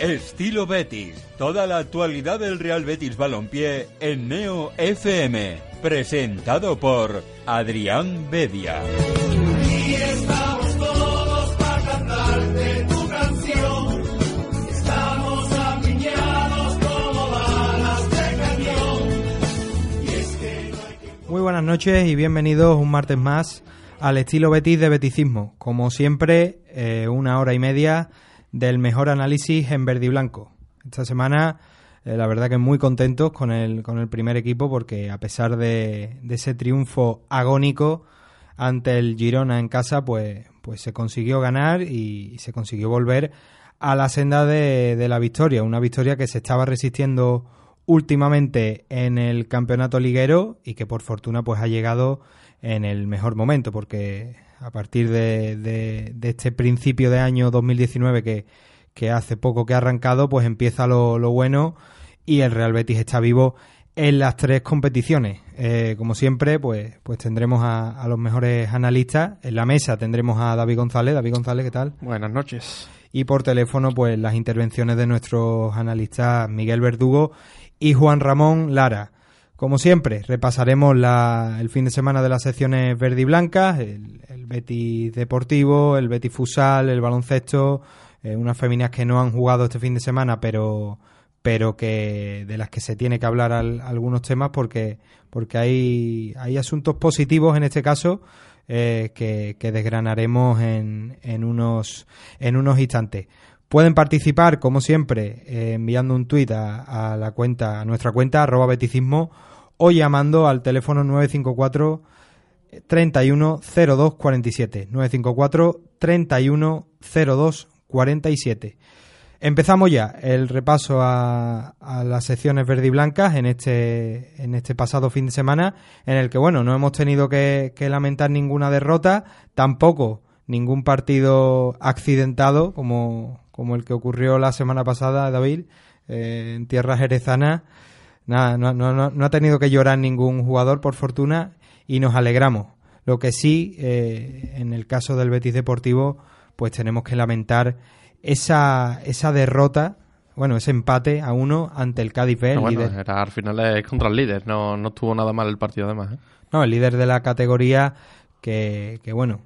Estilo Betis. Toda la actualidad del Real Betis Balompié en Neo FM. Presentado por Adrián Bedia. Y estamos todos para cantarte tu canción. Estamos apiñados como balas de cañón. Y es que no hay que... Muy buenas noches y bienvenidos un martes más al estilo Betis de Beticismo. Como siempre, eh, una hora y media del mejor análisis en verde y blanco. Esta semana, eh, la verdad que muy contentos con el, con el primer equipo porque a pesar de, de ese triunfo agónico ante el Girona en casa, pues, pues se consiguió ganar y se consiguió volver a la senda de, de la victoria. Una victoria que se estaba resistiendo últimamente en el campeonato liguero y que por fortuna pues ha llegado en el mejor momento, porque a partir de, de, de este principio de año 2019 que, que, hace poco que ha arrancado, pues empieza lo, lo, bueno y el Real Betis está vivo en las tres competiciones. Eh, como siempre, pues, pues tendremos a, a, los mejores analistas. En la mesa tendremos a David González. David González, ¿qué tal? Buenas noches. Y por teléfono, pues las intervenciones de nuestros analistas Miguel Verdugo y Juan Ramón Lara. Como siempre, repasaremos la, el fin de semana de las secciones verde y blancas, el, el Betis Deportivo, el Betis Fusal, el baloncesto, eh, unas féminas que no han jugado este fin de semana, pero pero que de las que se tiene que hablar al, algunos temas porque porque hay, hay asuntos positivos en este caso eh, que, desgranaremos en, en unos en unos instantes. Pueden participar, como siempre, eh, enviando un tuit a, a, la cuenta, a nuestra cuenta, arroba beticismo, o llamando al teléfono 954 31 02 47. 954 31 02 47. Empezamos ya el repaso a, a, las secciones verde y blancas en este, en este pasado fin de semana, en el que, bueno, no hemos tenido que, que lamentar ninguna derrota, tampoco ningún partido accidentado, como, como el que ocurrió la semana pasada, David, eh, en tierras jerezanas. Nada, no, no, no, ha tenido que llorar ningún jugador, por fortuna, y nos alegramos. Lo que sí, eh, en el caso del Betis Deportivo, pues tenemos que lamentar esa, esa derrota, bueno, ese empate a uno ante el Cádiz B. No, bueno, líder. Era, al final es contra el líder, no, no estuvo nada mal el partido además. ¿eh? No, el líder de la categoría que, que bueno,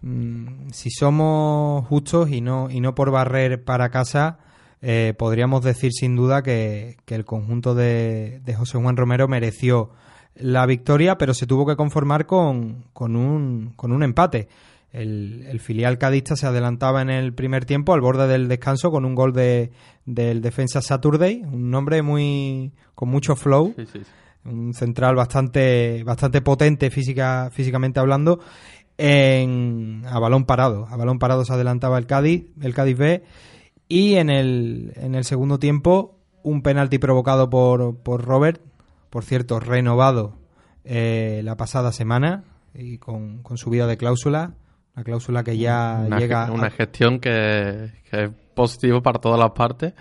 mmm, si somos justos y no, y no por barrer para casa, eh, podríamos decir sin duda que, que el conjunto de, de, José Juan Romero mereció la victoria, pero se tuvo que conformar con, con, un, con un empate. El, el, filial cadista se adelantaba en el primer tiempo al borde del descanso con un gol de, del defensa Saturday, un nombre muy con mucho flow, sí, sí, sí. un central bastante bastante potente física físicamente hablando en a balón parado, a balón parado se adelantaba el Cádiz, el Cádiz B y en el, en el segundo tiempo, un penalti provocado por, por Robert, por cierto, renovado eh, la pasada semana y con, con subida de cláusula. Una cláusula que ya una, llega. Una a... gestión que, que, es positivo para todas las partes.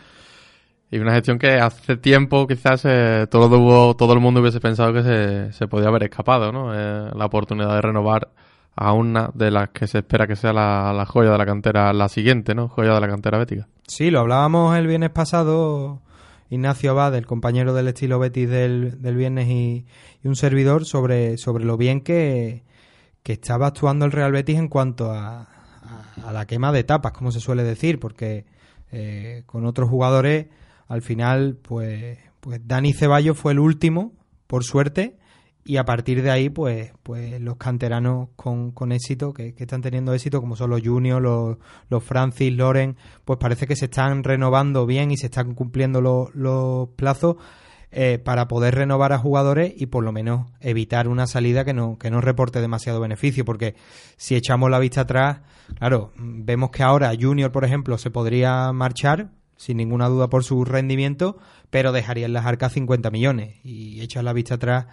Y una gestión que hace tiempo quizás eh, todo, todo el mundo hubiese pensado que se, se podía haber escapado, ¿no? Eh, la oportunidad de renovar a una de las que se espera que sea la, la, joya de la cantera, la siguiente, ¿no? Joya de la cantera bética. Sí, lo hablábamos el viernes pasado, Ignacio Abad, el compañero del estilo Betis del, del viernes y, y, un servidor, sobre, sobre lo bien que, que estaba actuando el Real Betis en cuanto a, a, a la quema de etapas, como se suele decir, porque eh, con otros jugadores, al final, pues, pues Dani Ceballos fue el último, por suerte, y a partir de ahí, pues, pues los canteranos con, con éxito, que, que, están teniendo éxito, como son los Junior, los, los Francis, Loren, pues parece que se están renovando bien y se están cumpliendo los, los plazos. eh, para poder renovar a jugadores y por lo menos evitar una salida que no, que no reporte demasiado beneficio, porque si echamos la vista atrás, claro, vemos que ahora Junior, por ejemplo, se podría marchar, sin ninguna duda por su rendimiento, pero dejaría en las arcas 50 millones. Y echas la vista atrás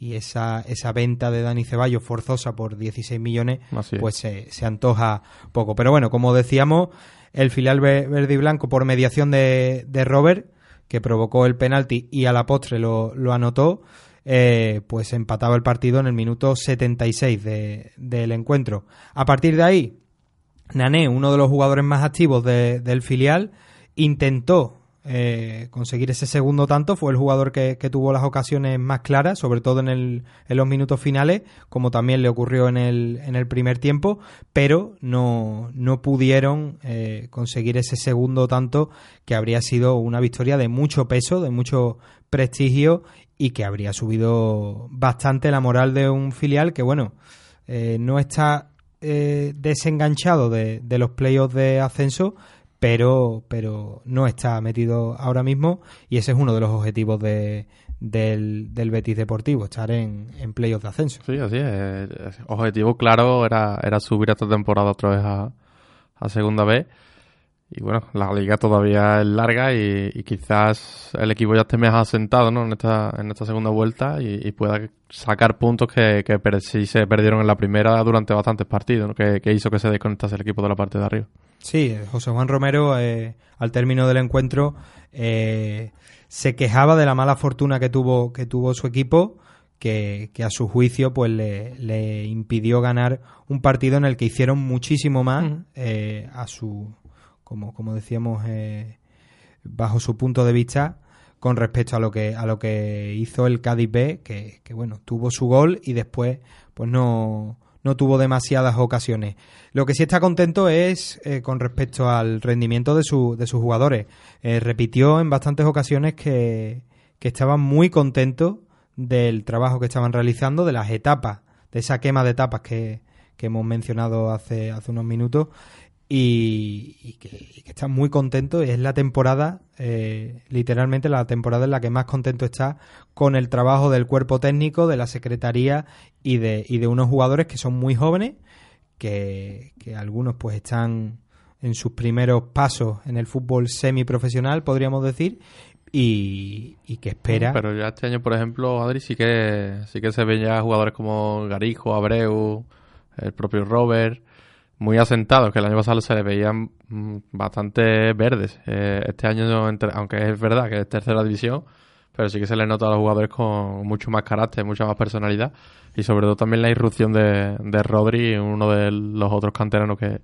y esa, esa venta de Dani Ceballos forzosa por 16 millones, pues se, se antoja poco. Pero bueno, como decíamos, el filial ve- verde y blanco por mediación de, de Robert, que provocó el penalti y a la postre lo, lo anotó, eh, pues empataba el partido en el minuto 76 de- del encuentro. A partir de ahí, Nané, uno de los jugadores más activos de- del filial, intentó eh, conseguir ese segundo tanto. Fue el jugador que, tuvo las ocasiones más claras, sobre todo en, el, en los minutos finales, como también le ocurrió en el, en el primer tiempo, pero no, no pudieron eh, conseguir ese segundo tanto que habría sido una victoria de mucho peso, de mucho prestigio y que habría subido bastante la moral de un filial que, bueno, eh, no está desenganchado de, de los playoffs de ascenso, pero, pero no está metido ahora mismo y ese es uno de los objetivos de, del, Betis Deportivo, estar en, en playoffs de ascenso. Sí, así es. Eh, Objetivo claro era, era subir esta temporada otra vez a, a segunda B. Y bueno, la liga todavía es larga y, quizás el equipo ya esté más asentado ¿no? en, esta, en esta segunda vuelta y, pueda sacar puntos que, que sí se perdieron en la primera durante bastantes partidos, que hizo que se desconectase el equipo de la parte de arriba. Sí, eh, José Juan Romero, eh, al término del encuentro, eh, se quejaba de la mala fortuna que tuvo, que tuvo su equipo, que, que a su juicio pues le, le impidió ganar un partido en el que hicieron muchísimo más eh, a su, como, como decíamos, eh, bajo su punto de vista con respecto a lo que a lo que hizo el Cádiz B, que, que, bueno, tuvo su gol y después pues no, no tuvo demasiadas ocasiones. Lo que sí está contento es eh, con respecto al rendimiento de, su, de sus jugadores. Eh, repitió en bastantes ocasiones que, que estaban muy contentos del trabajo que estaban realizando, de las etapas, de esa quema de etapas que, que hemos mencionado hace, hace unos minutos y, que, y que está muy contento. Es la temporada, eh, literalmente la temporada en la que más contento está con el trabajo del cuerpo técnico, de la secretaría y de, y de unos jugadores que son muy jóvenes, que, que algunos pues están en sus primeros pasos en el fútbol semiprofesional, podríamos decir, y, y que espera. Pero ya este año, por ejemplo, Adri, sí que, sí que se ven ya jugadores como Garijo, Abreu, el propio Robert, muy asentados, que el año pasado se les veían mm, bastante verdes. Eh, este año, aunque es verdad que es tercera división, pero sí que se les nota a los jugadores con mucho más carácter, mucha más personalidad y sobre todo también la irrupción de, de Rodri, uno de los otros canteranos que,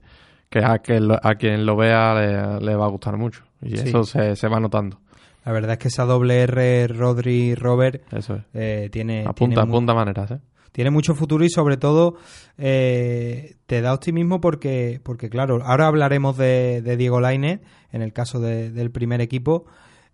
que a, quien lo, a quien lo vea le, le va a gustar mucho y Sí. eso se, se va notando. La verdad es que esa doble R, Rodri, Robert, Eso es. eh, tiene, Apunta, tiene mu- apunta maneras, ¿eh? Tiene mucho futuro y sobre todo eh, te da optimismo porque, porque claro, ahora hablaremos de, de Diego Lainez en el caso de- del primer equipo.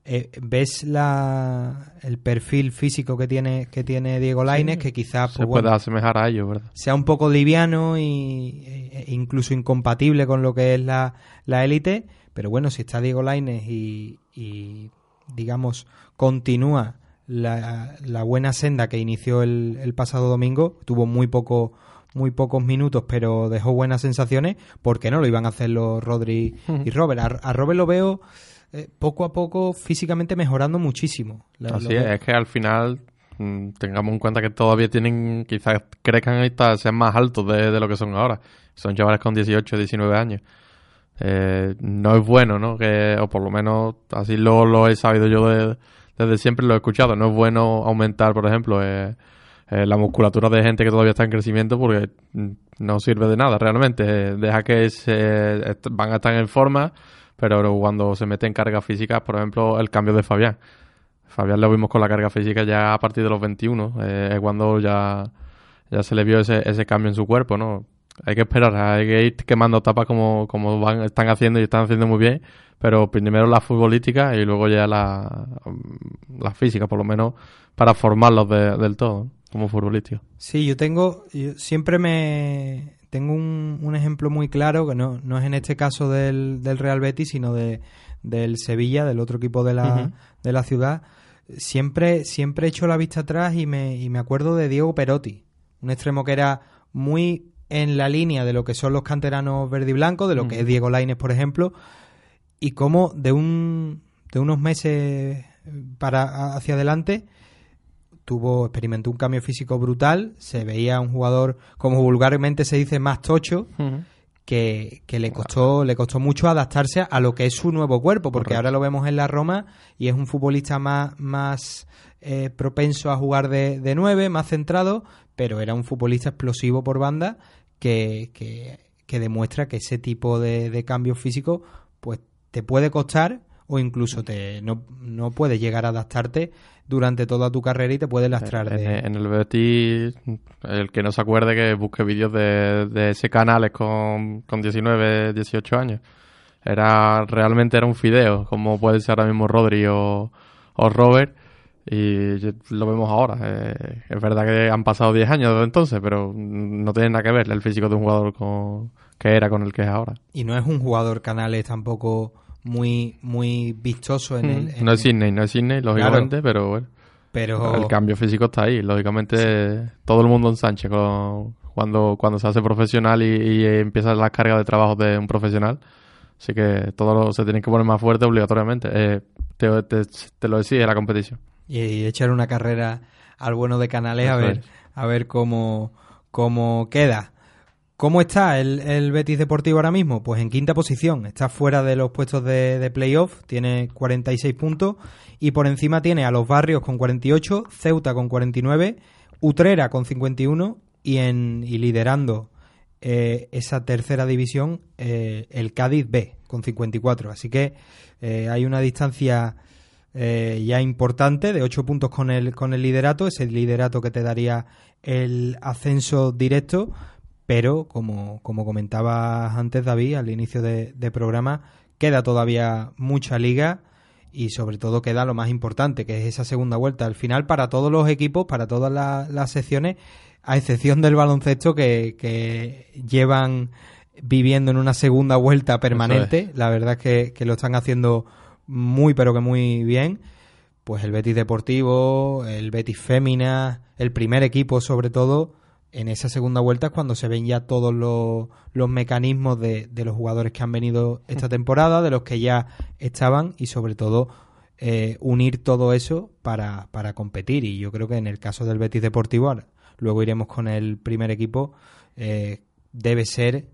Eh, ¿Ves la, el perfil físico que tiene, que tiene Diego Lainez? que quizás se pues, bueno, puede asemejar a ellos, ¿verdad? sea un poco liviano y, e- e incluso incompatible con lo que es la la élite, pero bueno, si está Diego Lainez y, y, digamos continúa la, la buena senda que inició el, el pasado domingo, tuvo muy poco muy pocos minutos, pero dejó buenas sensaciones, ¿por qué no lo iban a hacer los Rodri y Robert? A, a Robert lo veo eh, poco a poco físicamente mejorando muchísimo. La- Así es, es que al final mm, tengamos en cuenta que todavía tienen, quizás crezcan y sean más altos de, de lo que son ahora. Son chavales con 18, 19 años. Eh, no es bueno, ¿no? Que, o por lo menos así lo, lo he sabido yo de- desde siempre, lo he escuchado. No es bueno aumentar, por ejemplo, eh, eh, la musculatura de gente que todavía está en crecimiento porque mm, no sirve de nada realmente. Eh, deja que se, van a estar en forma, pero cuando se meten cargas físicas, por ejemplo, el cambio de Fabián. Fabián lo vimos con la carga física ya a partir de los 21, eh, es cuando ya, ya se le vio ese, ese cambio en su cuerpo, ¿no? Hay que esperar, hay que ir quemando tapas como, como van, están haciendo y están haciendo muy bien, pero primero la futbolística y luego ya la, la física, por lo menos para formarlos de- del todo, ¿no? como futbolísticos. Sí, yo tengo, yo siempre me tengo un, un ejemplo muy claro que no, no es en este caso del, del Real Betis, sino de, del Sevilla, del otro equipo de la, de la ciudad. siempre, siempre echo la vista atrás y me, y me acuerdo de Diego Perotti, un extremo que era muy en la línea de lo que son los canteranos verde y blanco, de lo que es Diego Laines, por ejemplo, y cómo de un de unos meses para hacia adelante tuvo experimentó un cambio físico brutal, se veía un jugador como vulgarmente se dice más tocho. Que, que, le costó le costó mucho adaptarse a lo que es su nuevo cuerpo porque ahora lo vemos en la Roma y es un futbolista más más eh, propenso a jugar de, de nueve más centrado pero era un futbolista explosivo por banda que, que, demuestra que ese tipo de, de cambio físico pues te puede costar o incluso te no, no puedes llegar a adaptarte durante toda tu carrera y te puede lastrar. En, en el Betis, el que no se acuerde que busque vídeos de, de ese canales con, con 19, 18 años. Era realmente era un fideo, como puede ser ahora mismo Rodri o, o Robert. Y lo vemos ahora. Eh, es verdad que han pasado 10 años desde entonces, pero no tiene nada que ver el físico de un jugador con, que era con el que es ahora. Y no es un jugador canales tampoco muy muy vistoso en el... En no es Sidney, no es Sidney, lógicamente, pero bueno. Pero... El cambio físico está ahí. Lógicamente, todo el mundo en Sánchez cuando, cuando se hace profesional y, y empieza la carga de trabajo de un profesional. Así que todo se tiene que poner más fuerte obligatoriamente. Eh, te, te, te, lo decía la competición. Y, echar una carrera al bueno de Canales Eso a ver, es. a ver cómo, cómo queda. ¿Cómo está el, el, Betis Deportivo ahora mismo? Pues en quinta posición, está fuera de los puestos de, de, playoff, tiene 46 puntos y por encima tiene a los Barrios con 48, Ceuta con 49, Utrera con 51 y, en, y liderando eh, esa tercera división eh, el Cádiz B con 54. Así que eh, hay una distancia eh, ya importante de 8 puntos con el, con el liderato, es el liderato que te daría el ascenso directo pero como, como comentabas antes David al inicio de, de, programa, queda todavía mucha liga y sobre todo queda lo más importante, que es esa segunda vuelta. Al final, para todos los equipos, para todas la, las secciones, a excepción del baloncesto que, que, llevan viviendo en una segunda vuelta permanente, es. la verdad es que, que lo están haciendo muy pero que muy bien pues el Betis Deportivo, el Betis Fémina, el primer equipo sobre todo, en esa segunda vuelta es cuando se ven ya todos los, los mecanismos de, de, los jugadores que han venido esta temporada, de los que ya estaban y sobre todo eh, unir todo eso para, para, competir. Y yo creo que en el caso del Betis Deportivo, luego iremos con el primer equipo, eh, debe ser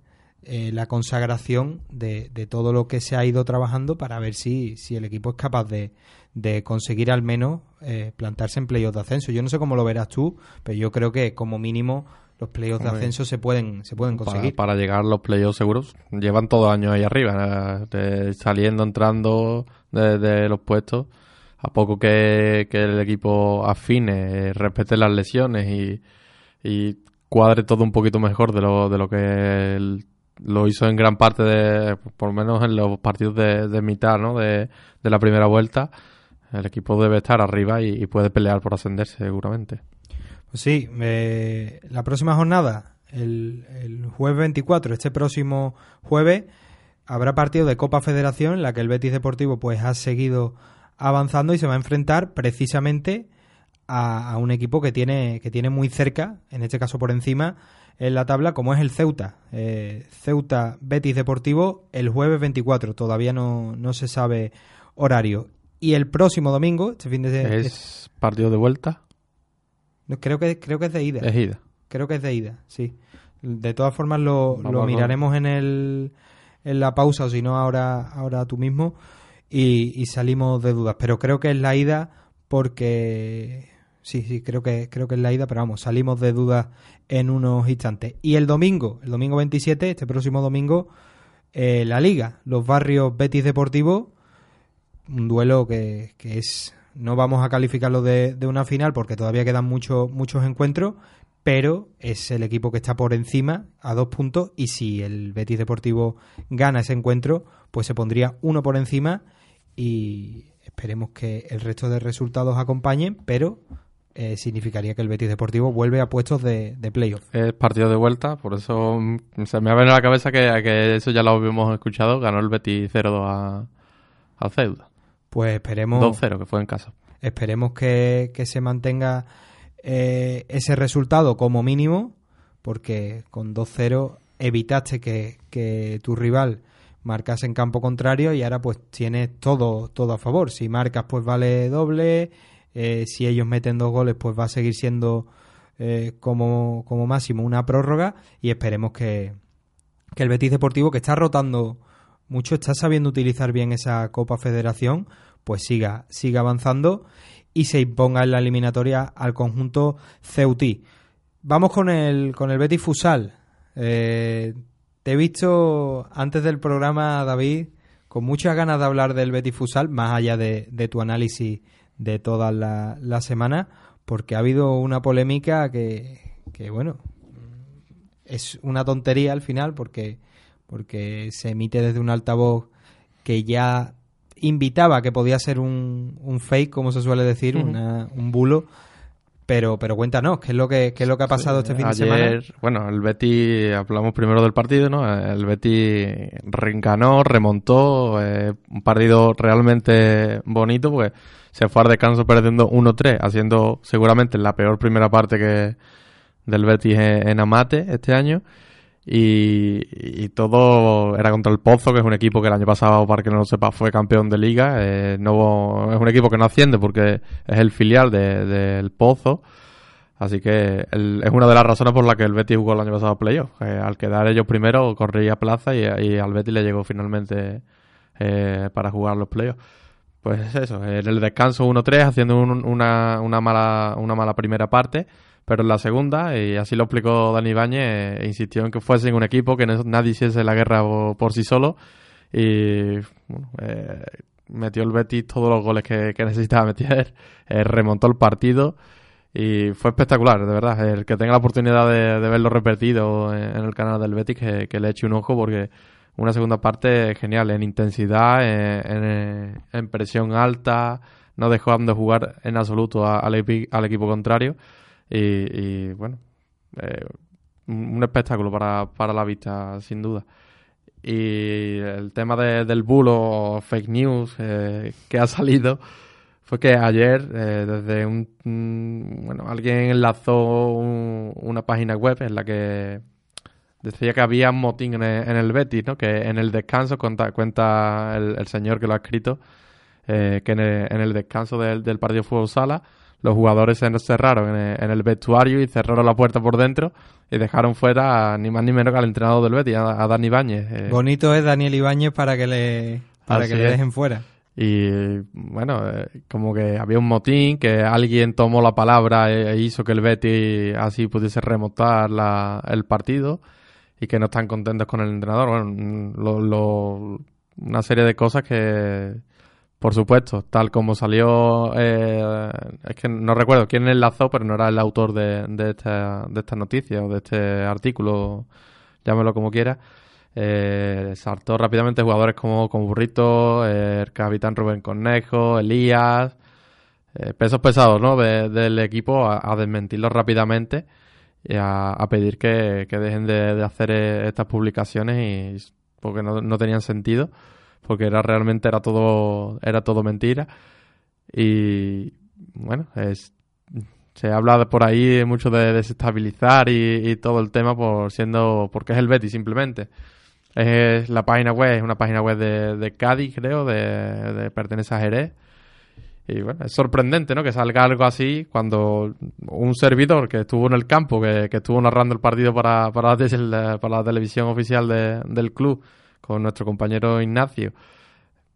eh, la consagración de, de, todo lo que se ha ido trabajando para ver si, si el equipo es capaz de, de conseguir al menos eh, plantarse en playoffs de ascenso. Yo no sé cómo lo verás tú, pero yo creo que como mínimo los playoffs de ascenso se pueden se pueden conseguir. Para, para llegar a los playoffs seguros, llevan todo años ahí arriba, de, saliendo, entrando de, de, los puestos. A poco que, que el equipo afine, respete las lesiones y, y, cuadre todo un poquito mejor de lo, de lo que el, lo hizo en gran parte de, por lo menos en los partidos de, de mitad, ¿no? De, de la primera vuelta el equipo debe estar arriba y, puede pelear por ascenderse seguramente. Pues sí, eh, la próxima jornada, el, el, jueves 24, este próximo jueves, habrá partido de Copa Federación en la que el Betis Deportivo pues ha seguido avanzando y se va a enfrentar precisamente a, a, un equipo que tiene, que tiene muy cerca, en este caso por encima, en la tabla, como es el Ceuta. Eh, Ceuta Betis Deportivo el jueves 24, todavía no, no se sabe horario. Y el próximo domingo, este fin de ¿Es partido de vuelta? No, creo que creo que es de ida. Es ida. Creo que es de ida, sí. De todas formas lo, lo miraremos en el en la pausa o si no ahora ahora tú mismo y, y, salimos de dudas, pero creo que es la ida porque sí, sí, creo que creo que es la ida, pero vamos, salimos de dudas en unos instantes. Y el domingo, el domingo 27, este próximo domingo eh, la liga, los barrios Betis Deportivo un duelo que, que, es no vamos a calificarlo de, de, una final porque todavía quedan muchos muchos encuentros pero es el equipo que está por encima a dos puntos y si el Betis Deportivo gana ese encuentro pues se pondría uno por encima y esperemos que el resto de resultados acompañen pero eh, significaría que el Betis Deportivo vuelve a puestos de, de playoff. Es partido de vuelta, por eso se me ha venido a la cabeza que, que eso ya lo habíamos escuchado, ganó el Betis 0-2 a, a Ceuta. Pues esperemos. 2-0, que fue en casa. esperemos que, que se mantenga eh, ese resultado como mínimo, porque con 2-0 evitaste que, que tu rival marcase en campo contrario y ahora pues tienes todo, todo a favor. Si marcas pues vale doble, eh, si ellos meten dos goles pues va a seguir siendo eh, como, como máximo una prórroga y esperemos que, que el Betis Deportivo que está rotando mucho, está sabiendo utilizar bien esa Copa Federación, pues siga, siga avanzando y se imponga en la eliminatoria al conjunto Ceutí. Vamos con el, con el Betis Fusal. Eh, te he visto antes del programa, David, con muchas ganas de hablar del Betis Fusal, más allá de, de tu análisis de toda la, la, semana, porque ha habido una polémica que, que, bueno, es una tontería al final, porque, porque se emite desde un altavoz que ya invitaba que podía ser un, un fake, como se suele decir, uh -huh. una, un bulo pero, pero cuéntanos, ¿qué es lo que, qué es lo que ha pasado sí, este fin ayer, de semana? Bueno, el Betty, hablamos primero del partido, ¿no? El Betty ganó, remontó, eh, un partido realmente bonito, pues se fue al descanso perdiendo 1-3, haciendo seguramente la peor primera parte que del Betis en, Amate este año. Y, todo era contra el Pozo, que es un equipo que el año pasado, para que no lo sepa, fue campeón de liga. Eh, no, es un equipo que no asciende porque es el filial del de, Pozo. Así que es una de las razones por las que el Betis jugó el año pasado a playoff. Eh, al quedar ellos primero, corría plaza y, y, al Betis le llegó finalmente eh, para jugar los playoffs. Pues eso, en el descanso 1-3, haciendo un, una, una, mala, una mala primera parte pero en la segunda, y así lo explicó Dani Ibáñez, eh, insistió en que fuesen un equipo, que no, nadie hiciese la guerra por, sí solo y eh, metió el Betis todos los goles que, necesitaba meter, eh, remontó el partido y fue espectacular, de verdad. El que tenga la oportunidad de, de verlo repetido en, el canal del Betis, que, le eche un ojo porque una segunda parte genial, en intensidad, en, en presión alta, no dejó de jugar en absoluto al, al equipo contrario. Y, bueno, eh, un espectáculo para, para la vista, sin duda. Y el tema de, del bulo fake news eh, que ha salido fue que ayer, eh, desde un, Bueno, alguien enlazó un, una página web en la que decía que había un motín en el, en el Betis, ¿no? Que en el descanso, cuenta, cuenta el, el señor que lo ha escrito, eh, que en el, en el descanso del, del partido fútbol sala los jugadores se encerraron en el, en el, vestuario y cerraron la puerta por dentro y dejaron fuera a, ni más ni menos que al entrenador del Betis, a, a Dani Ibáñez. Eh. Bonito es Daniel Ibáñez para que le, para que le dejen fuera. Y bueno, eh, como que había un motín, que alguien tomó la palabra e hizo que el Betis así pudiese remontar la, el partido y que no están contentos con el entrenador. Bueno, lo, lo, una serie de cosas que por supuesto, tal como salió, eh, es que no recuerdo quién enlazó, pero no era el autor de, de, esta, de esta noticia o de este artículo, llámelo como quiera. Eh, saltó rápidamente jugadores como, como Burrito, eh, el capitán Rubén Cornejo, Elías, eh, pesos pesados ¿no? De, del equipo a, a, desmentirlos rápidamente a, a pedir que, que dejen de, de, hacer eh, estas publicaciones y, porque no, no tenían sentido porque era realmente era todo era todo mentira. Y bueno es se habla por ahí mucho de desestabilizar y, todo el tema por siendo porque es el Betty simplemente. Es la página web es una página web de, de Cádiz creo de, de pertenece a Jerez y bueno, es sorprendente, ¿no? Que salga algo así cuando un servidor que estuvo en el campo, que, que estuvo narrando el partido para, para, la, para la televisión oficial de, del club, con nuestro compañero Ignacio.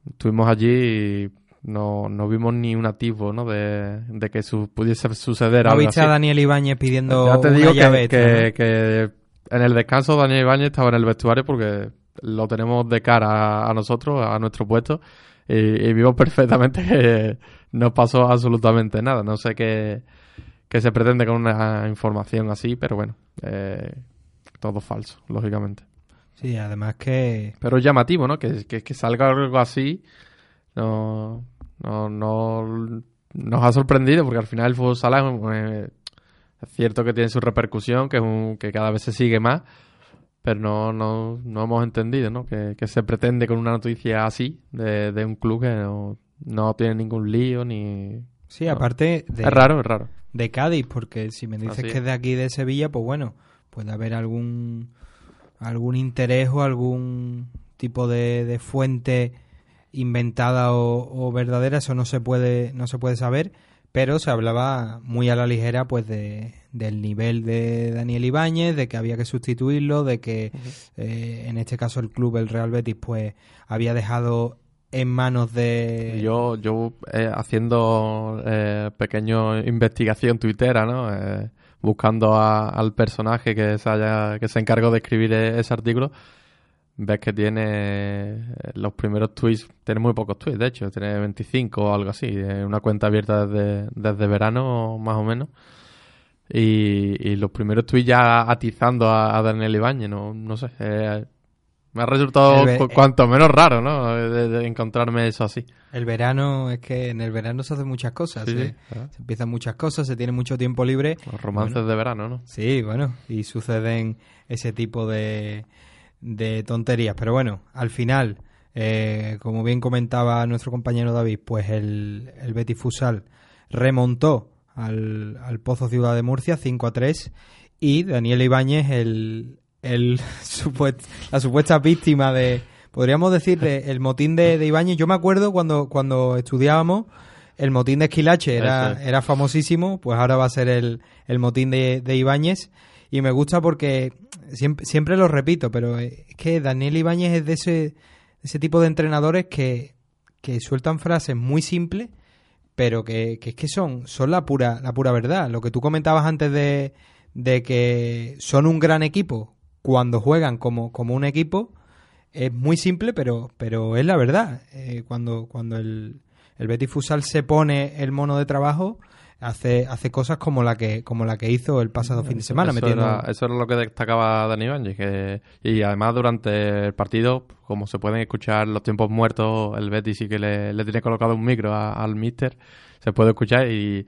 Estuvimos allí y no, no vimos ni un atisbo ¿no? de, de que su, pudiese suceder ¿No algo viste así. a Daniel Ibáñez pidiendo ya te una digo llave que, que, ¿no? que, en el descanso Daniel Ibáñez estaba en el vestuario porque lo tenemos de cara a, a nosotros, a nuestro puesto, y, y vimos perfectamente que no pasó absolutamente nada. No sé qué, qué se pretende con una información así, pero bueno, eh, todo falso, lógicamente. Sí, además que... Pero es llamativo, ¿no? Que, que, que salga algo así no, no, no nos ha sorprendido porque al final el fútbol sala eh, es cierto que tiene su repercusión, que, es un, que cada vez se sigue más, pero no, no, no hemos entendido, ¿no? Que, que se pretende con una noticia así de, de un club que no, no tiene ningún lío ni Sí, aparte de, Es raro, es raro. de Cádiz, porque si me dices Así que es. es de aquí de Sevilla, pues bueno, puede haber algún algún interés o algún tipo de, de fuente inventada o, o verdadera, eso no se puede no se puede saber, pero se hablaba muy a la ligera pues de, del nivel de Daniel Ibáñez, de que había que sustituirlo, de que eh, en este caso el club, el Real Betis, pues había dejado en manos de... Yo, yo eh, haciendo eh, pequeño investigación tuitera, ¿no? Eh, buscando a- al personaje que se, haya, que se encargó de escribir e- ese artículo, ves que tiene eh, los primeros tweets, tiene muy pocos tweets, de hecho, tiene 25 o algo así, eh, una cuenta abierta desde, desde verano más o menos. Y, y los primeros tweets ya atizando a, a Daniel Ibáñez, no, no sé. eh, me ha resultado cu- cuanto menos raro, ¿no? De, de encontrarme eso así. El verano, es que en el verano se hacen muchas cosas, Sí, se, sí, claro. se empiezan muchas cosas, se tiene mucho tiempo libre. Los romances Bueno, de verano, ¿no? Sí, bueno, y suceden ese tipo de, de tonterías. Pero bueno, al final, eh, como bien comentaba nuestro compañero David, pues el, el Betis Fusal remontó al, al Pozo Ciudad de Murcia 5 a 3 y Daniel Ibáñez, el, el supuest- la supuesta víctima de, podríamos decir, de, el motín de, de Ibáñez. Yo me acuerdo cuando, cuando estudiábamos, el motín de Esquilache era, era famosísimo, pues ahora va a ser el, el motín de, de Ibáñez. Y me gusta porque siempre, siempre lo repito, pero es que Daniel Ibáñez es de ese, ese tipo de entrenadores que, que sueltan frases muy simples, pero que, que es que son, son la pura, la pura verdad. Lo que tú comentabas antes de, de que son un gran equipo cuando juegan como, como un equipo, es muy simple, pero, pero es la verdad. Eh, cuando, cuando el, el Betis Futsal se pone el mono de trabajo, hace, hace cosas como la que, como la que hizo el pasado fin de semana, eso, metiendo. era, eso era lo que destacaba Dani Ibáñez. Que, y además, durante el partido, como se pueden escuchar los tiempos muertos, el Betis sí que le, le tiene colocado un micro a- al Mister. Se puede escuchar y,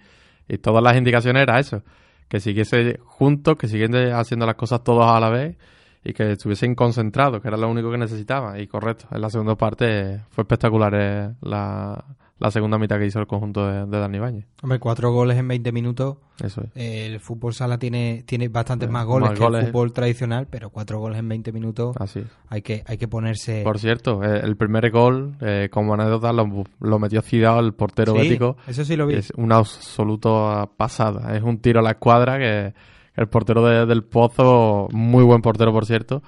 y todas las indicaciones era eso. Que siguiese juntos, que siguiesen haciendo las cosas todos a la vez y que estuviesen concentrados, que era lo único que necesitaban. Y correcto, en la segunda parte fue espectacular eh, la, la segunda mitad que hizo el conjunto de, de Dani Ibáñez. Hombre, cuatro goles en 20 minutos. Eso es. Eh, El fútbol sala tiene, tiene bastantes Eh, más goles más que goles. el fútbol tradicional, pero cuatro goles en 20 minutos Así es. hay que, hay que ponerse. Por cierto, eh, el primer gol, eh, como anécdota, lo, lo metió Cidao, el portero Sí, bético. eso sí lo vi. Es una absoluta pasada. Es un tiro a la escuadra que, que el portero de- del Pozo, muy buen portero por cierto,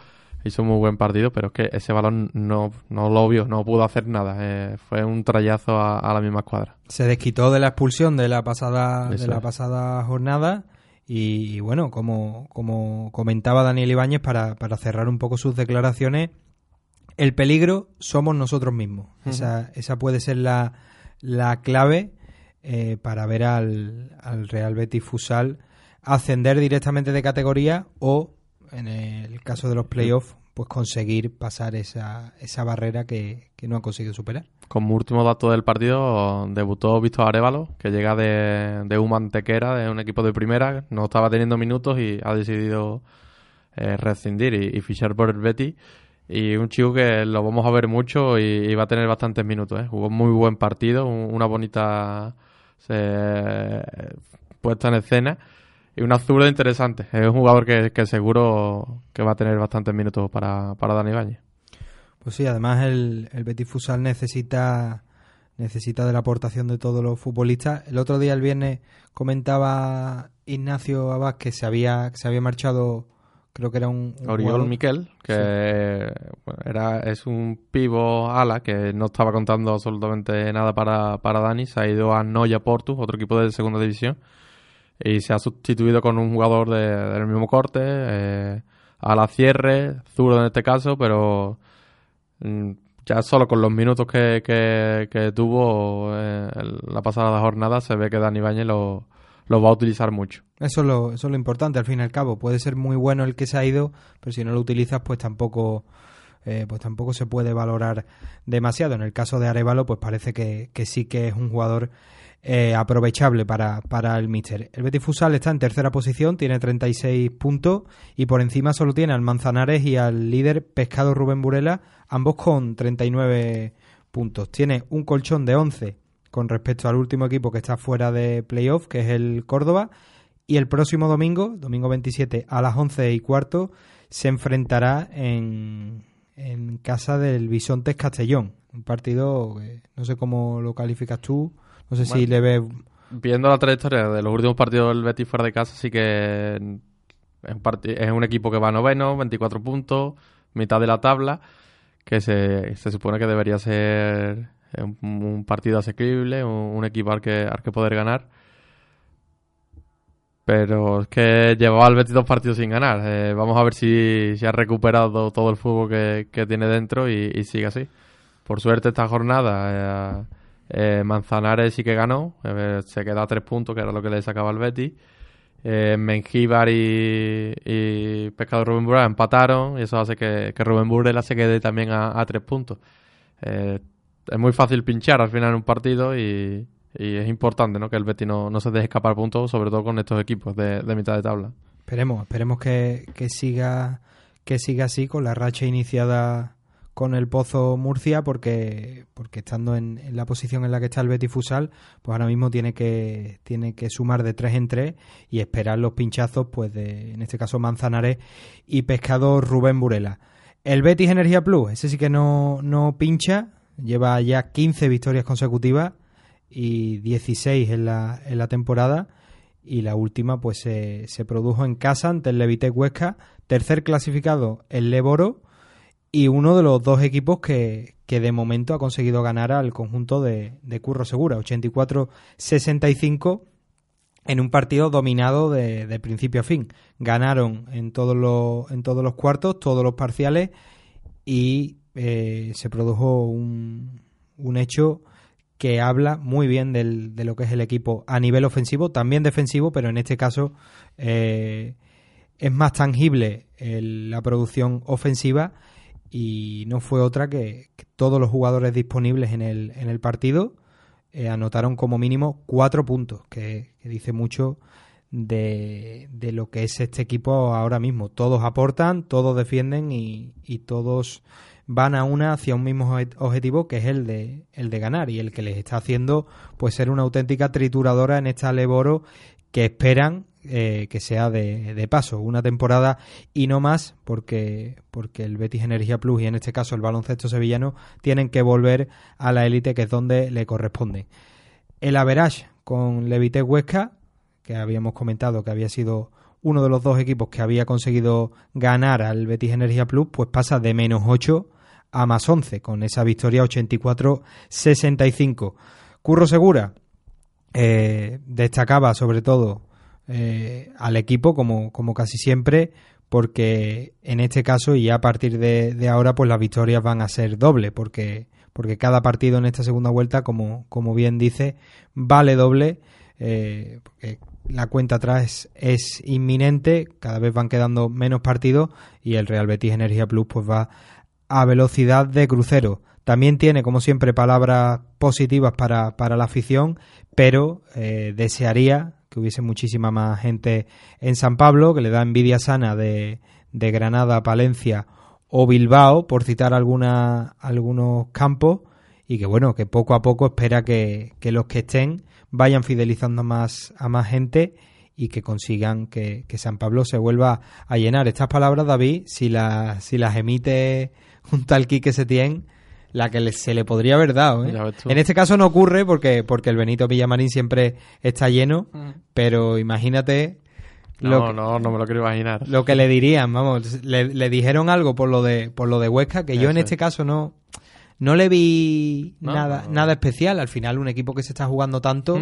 hizo un muy buen partido, pero es que ese balón no, no lo vio, no pudo hacer nada. Eh, fue un trayazo a, a la misma escuadra. Se desquitó de la expulsión de la pasada, Eso de la es. pasada jornada. Y, y bueno, como, como comentaba Daniel Ibáñez, para, para cerrar un poco sus declaraciones, el peligro somos nosotros mismos. esa, esa puede ser la, la clave eh, para ver al, al Real Betis Fusal ascender directamente de categoría o, en el caso de los playoffs, pues conseguir pasar esa, esa barrera que, que no han conseguido superar. Como último dato del partido, debutó Víctor Arevalo, que llega de, de Human Tequera, de un equipo de primera, no estaba teniendo minutos y ha decidido eh, rescindir y, fichar por el Betis. Y un chico que lo vamos a ver mucho y, va a tener bastantes minutos. ¿eh? Jugó un muy buen partido, un- una bonita eh, puesta en escena y una zurda interesante. Es un jugador que, que seguro que va a tener bastantes minutos para, para Dani Bañez. Pues sí, además el, el Betis Futsal necesita necesita de la aportación de todos los futbolistas. El otro día, el viernes, comentaba Ignacio Abad que se había que se había marchado, creo que era un, un Oriol Miquel, que era, es un pivo ala que no estaba contando absolutamente nada para, para Dani. Se ha ido a Noya Portus, otro equipo de segunda división, y se ha sustituido con un jugador de- del mismo corte, eh, a la cierre, zurdo en este caso, pero mm, ya solo con los minutos que, que, que tuvo eh, la pasada jornada se ve que Dani Bañez lo, lo va a utilizar mucho. Eso es, lo, eso es lo importante, al fin y al cabo. Puede ser muy bueno el que se ha ido, pero si no lo utilizas, pues tampoco eh, pues tampoco se puede valorar demasiado. En el caso de Arevalo, pues parece que, que sí que es un jugador eh, aprovechable para, para el Míster. El Betis Fusal está en tercera posición, tiene 36 puntos y por encima solo tiene al Manzanares y al líder Pescado Rubén Burela, ambos con 39 puntos. Tiene un colchón de 11 con respecto al último equipo que está fuera de playoff, que es el Córdoba. Y el próximo domingo, domingo 27 a las 11 y cuarto, se enfrentará en, en casa del Bisontes Castellón. Un partido que no sé cómo lo calificas tú, no sé si le ves... Viendo la trayectoria de los últimos partidos del Betis fuera de casa, sí que es un, parti- es un equipo que va noveno, 24 puntos, mitad de la tabla, que se, se supone que debería ser un, un partido asequible, un, un equipo al que, al que poder ganar. Pero es que llevaba al Betis dos partidos sin ganar. Eh, vamos a ver si, si ha recuperado todo el fútbol que, que tiene dentro y, y sigue así. Por suerte esta jornada eh, eh, Manzanares sí que ganó, eh, se queda a tres puntos, que era lo que le sacaba al Betis. Eh, Mengíbar y, y Pescado Rubén Burela empataron y eso hace que, que Rubén Burela se quede también a, tres puntos. Eh, es muy fácil pinchar al final un partido y, y es importante ¿no? que el Betis no, no se deje escapar puntos, sobre todo con estos equipos de, de mitad de tabla. Esperemos, esperemos que, que siga que siga así con la racha iniciada con el Pozo Murcia porque porque estando en, la posición en la que está el Betis Fusal, pues ahora mismo tiene que tiene que sumar de tres en tres y esperar los pinchazos pues de en este caso Manzanares y Pescador Rubén Burela. El Betis Energía Plus, ese sí que no no pincha, lleva ya 15 victorias consecutivas y 16 en la en la temporada y la última pues se, se produjo en casa ante el Levitec Huesca, tercer clasificado el Leboro y uno de los dos equipos que, que de momento ha conseguido ganar al conjunto de, de Curro Segura, 84-65 en un partido dominado de, de principio a fin. Ganaron en todos los, en todos los cuartos, todos los parciales y eh, se produjo un, un hecho que habla muy bien del, de lo que es el equipo a nivel ofensivo, también defensivo, pero en este caso eh, es más tangible el- la producción ofensiva y no fue otra que, todos los jugadores disponibles en el, en el partido eh, anotaron como mínimo cuatro puntos, que, dice mucho de, de lo que es este equipo ahora mismo. Todos aportan, todos defienden y, y todos van a una hacia un mismo obje- objetivo que es el de el de ganar y el que les está haciendo pues ser una auténtica trituradora en esta Leboro que esperan eh, que sea de, de paso una temporada y no más porque porque el Betis Energía Plus y en este caso el baloncesto sevillano tienen que volver a la élite que es donde le corresponde el Average con Levite Huesca que habíamos comentado que había sido uno de los dos equipos que había conseguido ganar al Betis Energía Plus, pues pasa de menos 8 a más 11, con esa victoria 84-65. Curro Segura eh, destacaba sobre todo eh, al equipo, como, como casi siempre, porque en este caso y a partir de, ahora, pues las victorias van a ser doble, porque, porque cada partido en esta segunda vuelta, como, como bien dice, vale doble. Eh, porque la cuenta atrás es, es inminente, cada vez van quedando menos partidos y el Real Betis Energía Plus pues va a velocidad de crucero. También tiene, como siempre, palabras positivas para, para la afición, pero eh, desearía que hubiese muchísima más gente en San Pablo, que le da envidia sana de, de Granada, Palencia o Bilbao, por citar alguna, algunos campos, y que bueno, que poco a poco espera que, que los que estén vayan fidelizando más a más gente y que consigan que, que San Pablo se vuelva a llenar. Estas palabras, David, si, las si las emite un tal Quique Setién, la que le- se le podría haber dado. ¿eh? En este caso no ocurre porque, porque el Benito Villamarín siempre está lleno, pero imagínate No, que, no, no me lo quiero imaginar. lo que le dirían, vamos, le, le dijeron algo por lo de por lo de Huesca que yo en este es. caso no no le vi No, nada no. nada especial. Al final un equipo que se está jugando tanto,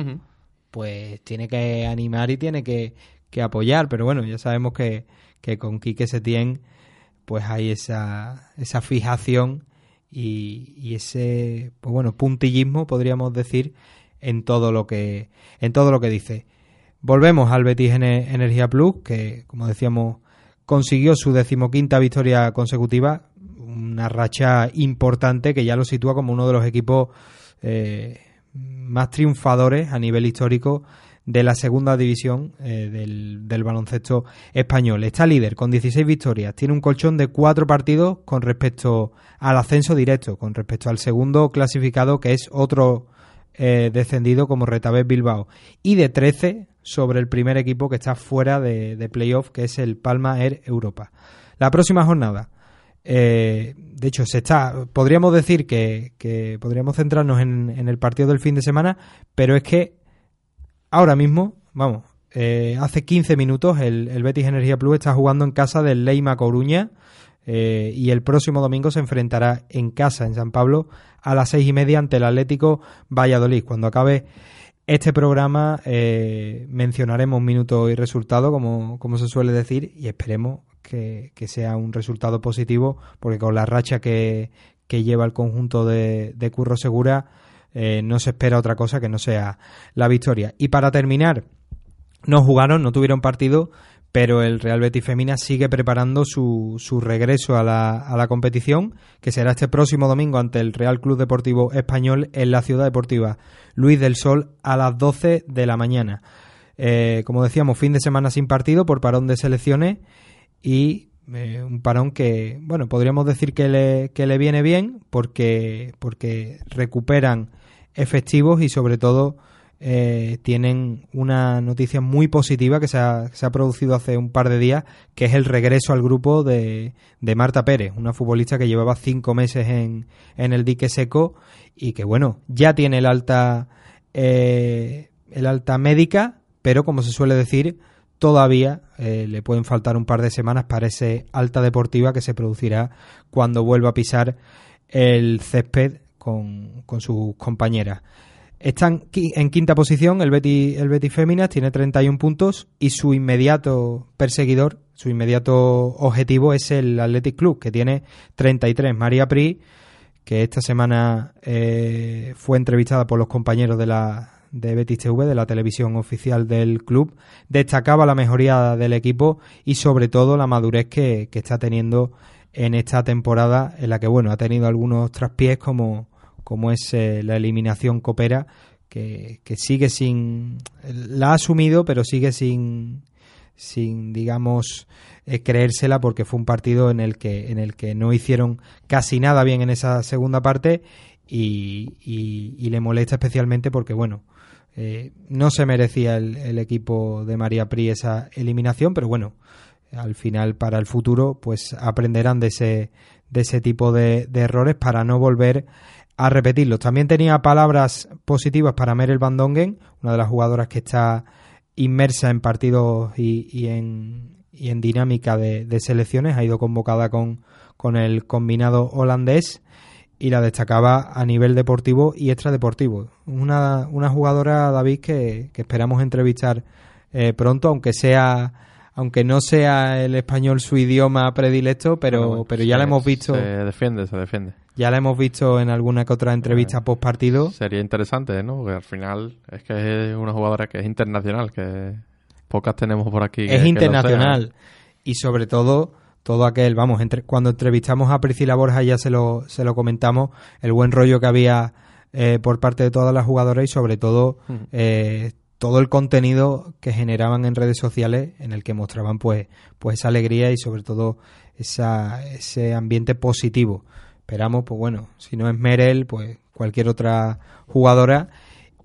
pues tiene que animar y tiene que, que apoyar. Pero bueno, ya sabemos que, que con Quique Setién pues hay esa, esa fijación y, y ese pues bueno puntillismo podríamos decir en todo lo que en todo lo que dice. Volvemos al Betis Ener- Energía Plus que como decíamos consiguió su decimoquinta victoria consecutiva, una racha importante que ya lo sitúa como uno de los equipos eh, más triunfadores a nivel histórico de la segunda división eh, del, baloncesto español. Está líder con 16 victorias, tiene un colchón de cuatro partidos con respecto al ascenso directo, con respecto al segundo clasificado que es otro eh, descendido como Retabet Bilbao. Y de 13 sobre el primer equipo que está fuera de, de playoff, que es el Palma Air Europa. La próxima jornada. eh, de hecho, se está. Podríamos decir que, que podríamos centrarnos en, en el partido del fin de semana, pero es que ahora mismo, vamos, eh, hace 15 minutos el, el Betis Energía Plus está jugando en casa del Leima Coruña eh, y el próximo domingo se enfrentará en casa en San Pablo a las seis y media ante el Atlético Valladolid. Cuando acabe este programa eh, mencionaremos minuto y resultado, como, como se suele decir, y esperemos que, sea un resultado positivo, porque con la racha que, que lleva el conjunto de Curro Segura eh, no se espera otra cosa que no sea la victoria. Y para terminar, no jugaron, no tuvieron partido, pero el Real Betis Femina sigue preparando su, su regreso a la, a la competición, que será este próximo domingo ante el Real Club Deportivo Español en la Ciudad Deportiva Luis del Sol a las 12 de la mañana. Eh, como decíamos, fin de semana sin partido por parón de selecciones y eh, un parón que, bueno, podríamos decir que le, que le viene bien porque, porque recuperan efectivos y sobre todo eh, tienen una noticia muy positiva que se ha, producido hace un par de días, que es el regreso al grupo de, de Marta Pérez, una futbolista que llevaba cinco meses en, en el dique seco y que, bueno, ya tiene el alta, eh, el alta médica, pero como se suele decir, todavía eh, le pueden faltar un par de semanas para ese alta deportiva que se producirá cuando vuelva a pisar el césped con, con sus compañeras. Están en quinta posición el Betis, el Betis Féminas, tiene 31 puntos y su inmediato perseguidor, su inmediato objetivo es el Athletic Club, que tiene 33. María Pri, que esta semana eh, fue entrevistada por los compañeros de la de Betis TV, de la televisión oficial del club, destacaba la mejoría del equipo y sobre todo la madurez que, que está teniendo en esta temporada en la que bueno ha tenido algunos traspiés como como es eh, la eliminación Copera, que, que sigue sin. la ha asumido, pero sigue sin, sin digamos, eh, creérsela, porque fue un partido en el, que, en el que no hicieron casi nada bien en esa segunda parte y, y- le molesta especialmente porque, bueno. eh, no se merecía el, el equipo de María Pri esa eliminación, pero bueno, al final para el futuro pues aprenderán de ese, de ese tipo de errores para no volver a repetirlos. También tenía palabras positivas para Merel Van Dongen, una de las jugadoras que está inmersa en partidos y, y en, y en dinámica de, de selecciones. Ha ido convocada con, con el combinado holandés y la destacaba a nivel deportivo y extradeportivo. Una, una jugadora, David, que, que esperamos entrevistar eh, pronto, aunque sea aunque no sea el español su idioma predilecto, pero, Bueno, pero ya la hemos visto, Se defiende, se defiende. Ya la hemos visto en alguna que otra entrevista post partido. Sería interesante, ¿no? Porque al final es que es una jugadora que es internacional, que pocas tenemos por aquí. que- es internacional y sobre todo todo aquel, vamos, entre, cuando entrevistamos a Priscila Borja ya se lo, se lo comentamos, el buen rollo que había eh, por parte de todas las jugadoras y sobre todo eh, todo el contenido que generaban en redes sociales en el que mostraban pues, pues esa alegría y sobre todo esa, ese ambiente positivo. Esperamos, pues bueno, si no es Merel, pues cualquier otra jugadora.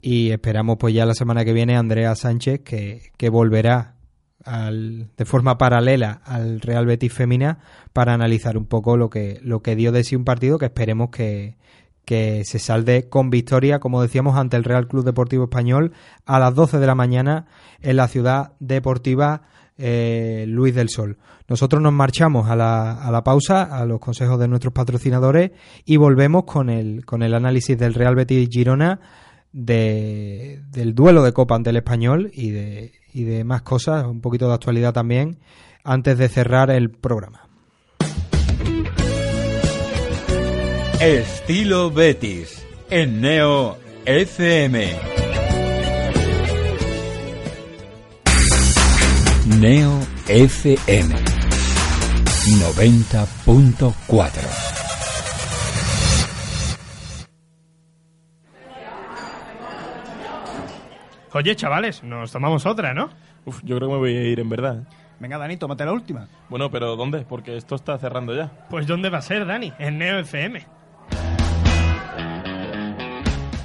Y esperamos pues ya la semana que viene Andrea Sánchez que, que volverá al, de forma paralela al Real Betis Femina para analizar un poco lo que, lo que dio de sí un partido que esperemos que, que se salde con victoria, como decíamos, ante el Real Club Deportivo Español a las 12 de la mañana en la ciudad deportiva eh, Luis del Sol. Nosotros nos marchamos a la, a la pausa, a los consejos de nuestros patrocinadores y volvemos con el, con el análisis del Real Betis Girona de, del duelo de Copa ante el Español y de, y de más cosas, un poquito de actualidad también, antes de cerrar el programa. Estilo Betis en Neo FM. Neo FM 90.4 Oye, chavales, nos tomamos otra, ¿no? Uf, yo creo que me voy a ir en verdad. Venga, Dani, tómate la última. Bueno, pero ¿dónde? Porque esto está cerrando ya. Pues ¿dónde va a ser, Dani? En Neo FM.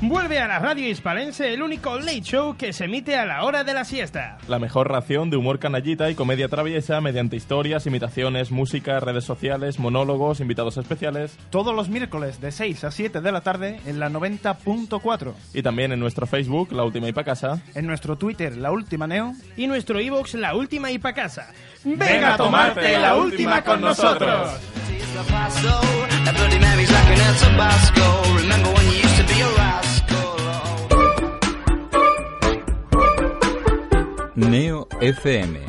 Vuelve a la radio hispalense el único late show que se emite a la hora de la siesta. La mejor ración de humor canallita y comedia traviesa mediante historias, imitaciones, música, redes sociales, monólogos, invitados especiales. Todos los miércoles de 6 a 7 de la tarde en la 90.4. Y también en nuestro Facebook, La Última y Pa' Casa. En nuestro Twitter, La Última Neo. Y nuestro iVoox, La Última y Pa' Casa. ¡Ven a tomarte la última con nosotros! Neo FM.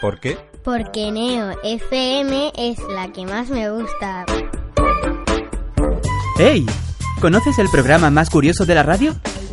¿Por qué? Porque Neo FM es la que más me gusta. ¡Hey! ¿Conoces el programa más curioso de la radio?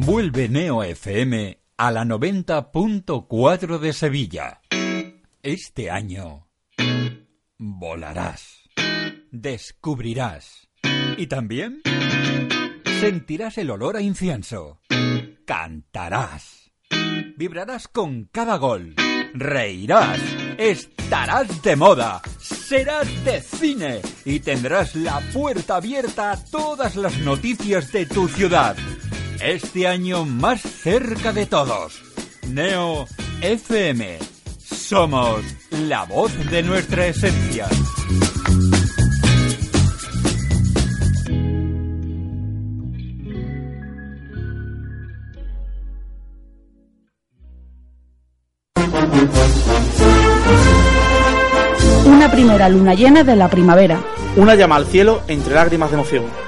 Vuelve Neo FM a la 90.4 de Sevilla. Este año volarás, descubrirás y también sentirás el olor a incienso. Cantarás, vibrarás con cada gol, reirás, estarás de moda, serás de cine y tendrás la puerta abierta a todas las noticias de tu ciudad este año más cerca de todos. Neo FM. Somos la voz de nuestra esencia. Una primera luna llena de la primavera. Una llama al cielo entre lágrimas de emoción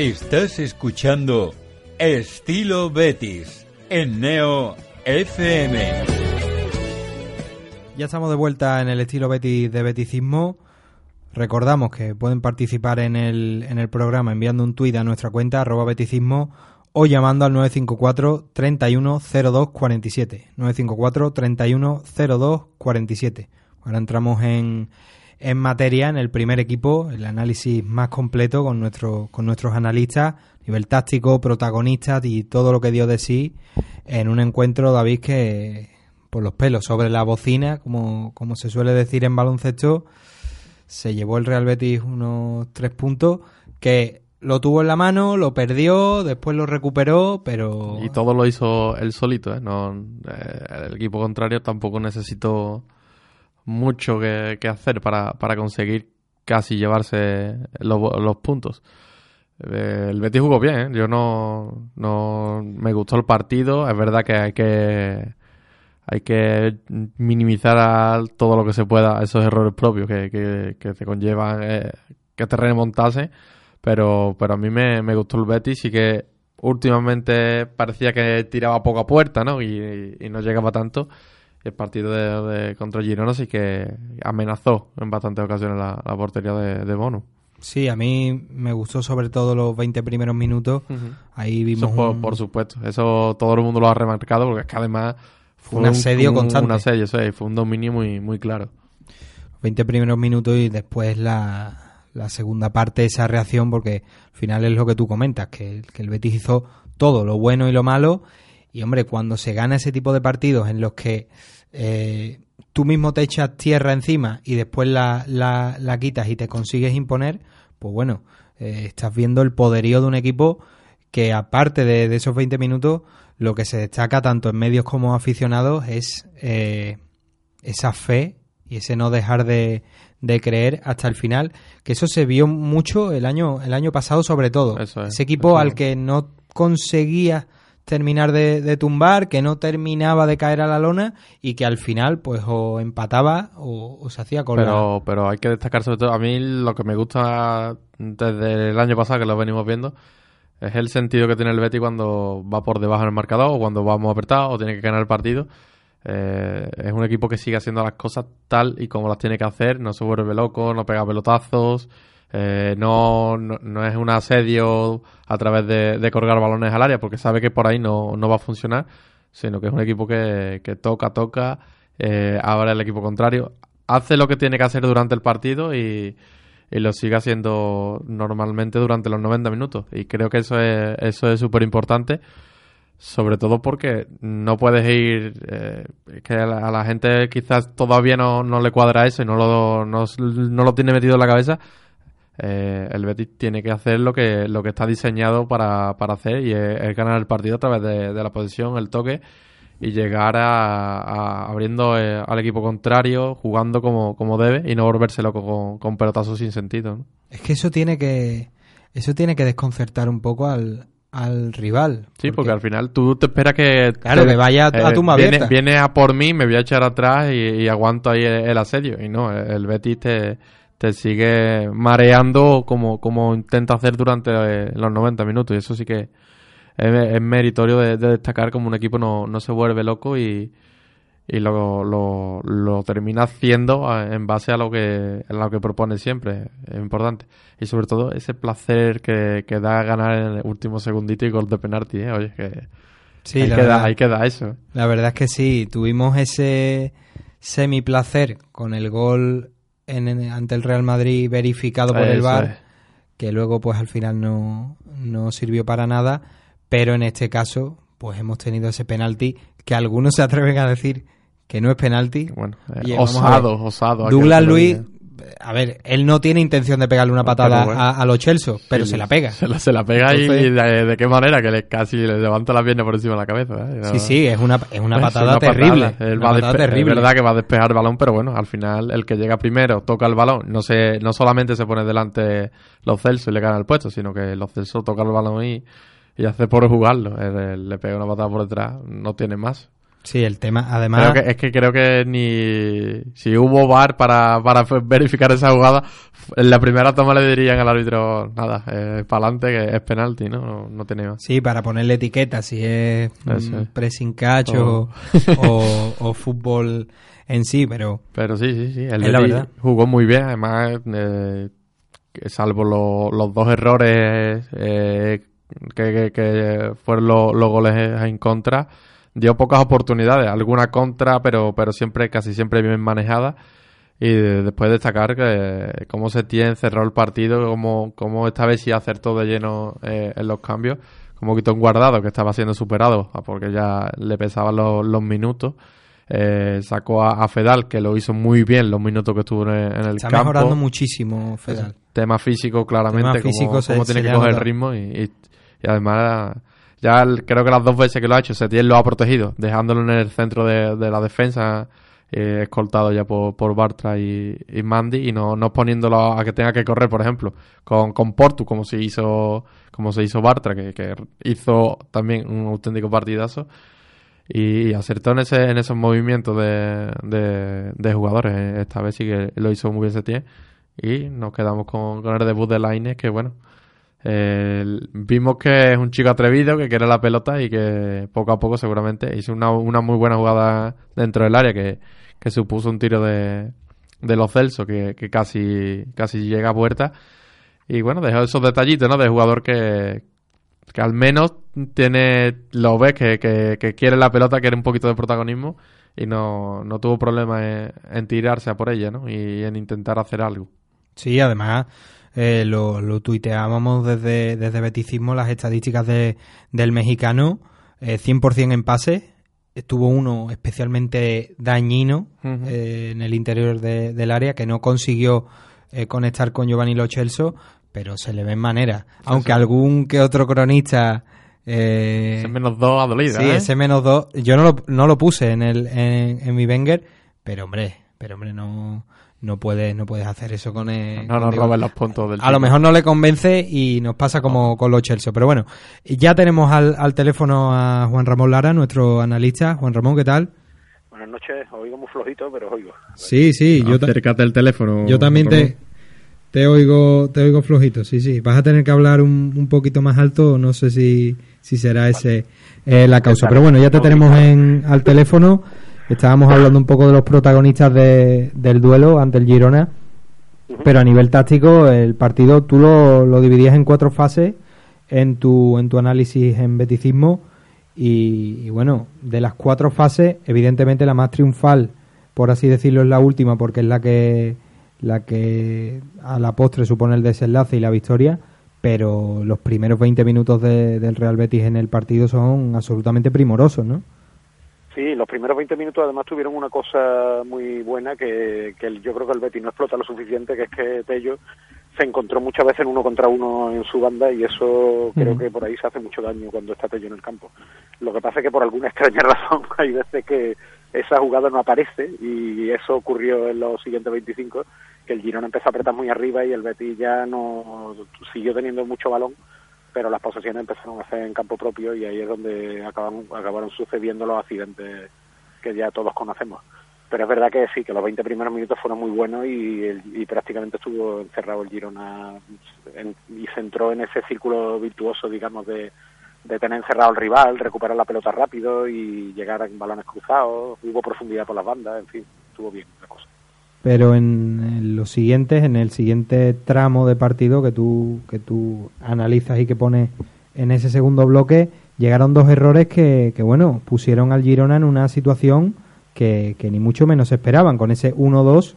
Estás escuchando Estilo Betis en Neo FM. Ya estamos de vuelta en el estilo Betis de Beticismo. Recordamos que pueden participar en el, en el programa enviando un tuit a nuestra cuenta arroba beticismo o llamando al 954 3102 47. 954 3102 47. Ahora entramos en, en materia en el primer equipo, el análisis más completo con, nuestro, con nuestros analistas, nivel táctico, protagonistas y todo lo que dio de sí en un encuentro, David, que por los pelos sobre la bocina, como, como se suele decir en baloncesto, se llevó el Real Betis unos tres puntos que lo tuvo en la mano, lo perdió, después lo recuperó, pero... Y todo lo hizo él solito, ¿eh? No, eh, el equipo contrario tampoco necesitó mucho que, hacer para, para, conseguir casi llevarse los, los puntos. Eh, el Betis jugó bien, ¿eh? yo no, no me gustó el partido, es verdad que hay que hay que minimizar a todo lo que se pueda esos errores propios que, que, que te conllevan eh, que te remontase, pero, pero a mí me, me, gustó el Betis y que últimamente parecía que tiraba poca puerta ¿no? y no llegaba tanto el partido de, de, contra Girona sí que amenazó en bastantes ocasiones la, la portería de, de, Bono. Sí, a mí me gustó sobre todo los 20 primeros minutos. Uh -huh. Ahí vimos. Por, un... por, supuesto, eso todo el mundo lo ha remarcado porque es que además fue un asedio un, constante. Un asedio, fue un dominio muy, muy claro. 20 primeros minutos y después la, la segunda parte esa reacción porque al final es lo que tú comentas, que, que el Betis hizo todo, lo bueno y lo malo. Y hombre, cuando se gana ese tipo de partidos en los que eh, tú mismo te echas tierra encima y después la, la, la quitas y te consigues imponer, pues bueno, eh, estás viendo el poderío de un equipo que aparte de, de, esos 20 minutos, lo que se destaca tanto en medios como aficionados es eh, esa fe y ese no dejar de, de, creer hasta el final, que eso se vio mucho el año, el año pasado sobre todo. Es, ese equipo al que no conseguía terminar de, de, tumbar, que no terminaba de caer a la lona y que al final pues o empataba o, se hacía con pero. Pero hay que destacar sobre todo, a mí lo que me gusta desde el año pasado, que lo venimos viendo, es el sentido que tiene el Betty cuando va por debajo en el marcador o cuando va muy apretado o tiene que ganar el partido. Eh, es un equipo que sigue haciendo las cosas tal y como las tiene que hacer, no se vuelve loco, no pega pelotazos, eh, no, no, no, es un asedio a través de, de, colgar balones al área porque sabe que por ahí no, no va a funcionar, sino que es un equipo que, que toca, toca, eh, abre el equipo contrario, hace lo que tiene que hacer durante el partido y, y lo sigue haciendo normalmente durante los 90 minutos. Y creo que eso es eso es súper importante, sobre todo porque no puedes ir, eh, que a la, a la, gente quizás todavía no, no le cuadra eso y no lo, no, no lo tiene metido en la cabeza. Eh, el Betis tiene que hacer lo que, lo que está diseñado para, para hacer y es, es, ganar el partido a través de, de la posición, el toque y llegar a, a abriendo eh, al equipo contrario, jugando como, como debe y no volverse loco con, con pelotazos sin sentido. ¿no? Es que eso tiene que eso tiene que desconcertar un poco al, al rival. Sí, porque, porque, al final tú te esperas que... Claro, te, que vaya a, a tumba eh, viene, a por mí, me voy a echar atrás y, y aguanto ahí el, el, asedio. Y no, el Betis te, te sigue mareando como, como intenta hacer durante los 90 minutos. Y eso sí que es, es meritorio de, de, destacar como un equipo no, no se vuelve loco y, y lo, lo, lo, termina haciendo en base a lo que a lo que propone siempre es importante y sobre todo ese placer que, que da ganar en el último segundito y gol de penalti ¿eh? oye que sí, hay, que verdad, da, hay que dar eso la verdad es que sí tuvimos ese semi placer con el gol en, en, ante el Real Madrid verificado por eso el VAR es. que luego pues al final no, no sirvió para nada pero en este caso pues hemos tenido ese penalti que algunos se atreven a decir que no es penalti. Bueno, eh, osado, osado. Douglas Luis, a ver, él no tiene intención de pegarle una patada bueno. a, a, los Chelsea, pero sí, se la pega. Se la, se la pega Entonces, y de, de, qué manera, que le casi le levanta la pierna por encima de la cabeza. ¿eh? Sí, sí, es una, es una patada es una terrible. Patada. Él va patada terrible. Es verdad que va a despejar el balón, pero bueno, al final el que llega primero toca el balón. No se, no solamente se pone delante los Celsos y le gana el puesto, sino que los Celsos tocan el balón y, y hace por jugarlo. Él, le pega una patada por detrás, no tiene más. Sí, el tema, además... Creo que, es que creo que ni... Si hubo VAR para, para verificar esa jugada, en la primera toma le dirían al árbitro, nada, eh, para adelante, que es penalti, ¿no? No, no más. Sí, para ponerle etiqueta, si es Eso. pressing catch o, o, o, fútbol en sí, pero... Pero sí, sí, sí. El Betis jugó muy bien, además, eh, salvo lo, los dos errores eh, que, que, que, fueron lo, los goles en contra dio pocas oportunidades, alguna contra, pero, pero siempre, casi siempre bien manejada. Y después destacar que cómo se tiene cerró el partido, cómo, cómo esta vez sí acertó de lleno eh, en los cambios, como quitó un guardado que estaba siendo superado porque ya le pesaban los, los minutos. Eh, sacó a, a, Fedal, que lo hizo muy bien los minutos que estuvo en el, el Está campo. mejorando muchísimo Fedal. Tema físico, claramente, cómo, cómo tiene se que coger el ritmo y, y, y además ya creo que las dos veces que lo ha hecho, Setién lo ha protegido, dejándolo en el centro de, la defensa, eh, escoltado ya por, Bartra y, Mandy, y no, no poniéndolo a que tenga que correr, por ejemplo, con, con Portu, como se hizo, como se hizo Bartra, que, hizo también un auténtico partidazo. Y acertó en, ese, en esos movimientos de, de, de jugadores. Esta vez sí que lo hizo muy bien Setién. Y nos quedamos con, con el debut de Lainez, que bueno, eh, vimos que es un chico atrevido, que quiere la pelota y que poco a poco seguramente hizo una, una muy buena jugada dentro del área que, que supuso un tiro de, de los Celso que, que casi, casi llega a puerta. Y bueno, dejó esos detallitos, ¿no? De jugador que, que al menos tiene, lo ves, que, que, quiere la pelota, quiere un poquito de protagonismo y no, no tuvo problema en, en tirarse a por ella, ¿no? Y en intentar hacer algo. Sí, además eh, lo, lo tuiteábamos desde, desde Beticismo, las estadísticas de, del mexicano, eh, 100% en pase, estuvo uno especialmente dañino eh, en el interior de- del área que no consiguió eh, conectar con Giovanni Lo Celso, pero se le ven maneras. Aunque algún que otro cronista... Eh, Ese menos dos a dolida, Sí, ¿eh? ese menos dos. Yo no lo, no lo puse en, el, en, en mi Wenger, pero hombre, pero hombre, no, no puedes, no puedes hacer eso con el. No nos roben los puntos del A lo mejor no le convence y nos pasa como con los Chelsea. Pero bueno, ya tenemos al, al teléfono a Juan Ramón Lara, nuestro analista. Juan Ramón, ¿qué tal? Buenas noches, oigo muy flojito, pero oigo. Sí, sí, yo, Acércate el teléfono. yo también te, te oigo, te oigo flojito, sí, sí. Vas a tener que hablar un, un poquito más alto, no sé si, si será ese eh, la causa. Pero bueno, ya te tenemos en, al teléfono. Estábamos hablando un poco de los protagonistas de- del duelo ante el Girona. Pero a nivel táctico, el partido tú lo, lo dividías en cuatro fases en tu, en tu análisis en beticismo. Y, y bueno, de las cuatro fases, evidentemente la más triunfal, por así decirlo, es la última, porque es la que, la que a la postre supone el desenlace y la victoria. Pero los primeros 20 minutos de- del Real Betis en el partido son absolutamente primorosos, ¿no? Sí, los primeros 20 minutos además tuvieron una cosa muy buena que, yo creo que el Betis no explota lo suficiente, que es que Tello se encontró muchas veces en uno contra uno en su banda y eso creo que por ahí se hace mucho daño cuando está Tello en el campo. Lo que pasa es que por alguna extraña razón hay veces que esa jugada no aparece y eso ocurrió en los siguientes 25, que el Girona empezó a apretar muy arriba y el Betis ya no siguió teniendo mucho balón pero las posesiones empezaron a hacer en campo propio y ahí es donde acaban, acabaron sucediendo los accidentes que ya todos conocemos. Pero es verdad que sí, que los 20 primeros minutos fueron muy buenos y, prácticamente estuvo encerrado el Girona y se entró en ese círculo virtuoso, digamos, de, de tener encerrado al rival, recuperar la pelota rápido y llegar en balones cruzados, hubo profundidad por las bandas, en fin, estuvo bien la cosa. Pero en, los siguientes, en el siguiente tramo de partido que tú, que tú analizas y que pones en ese segundo bloque, llegaron dos errores que, que bueno, pusieron al Girona en una situación que, que ni mucho menos esperaban, con ese 1-2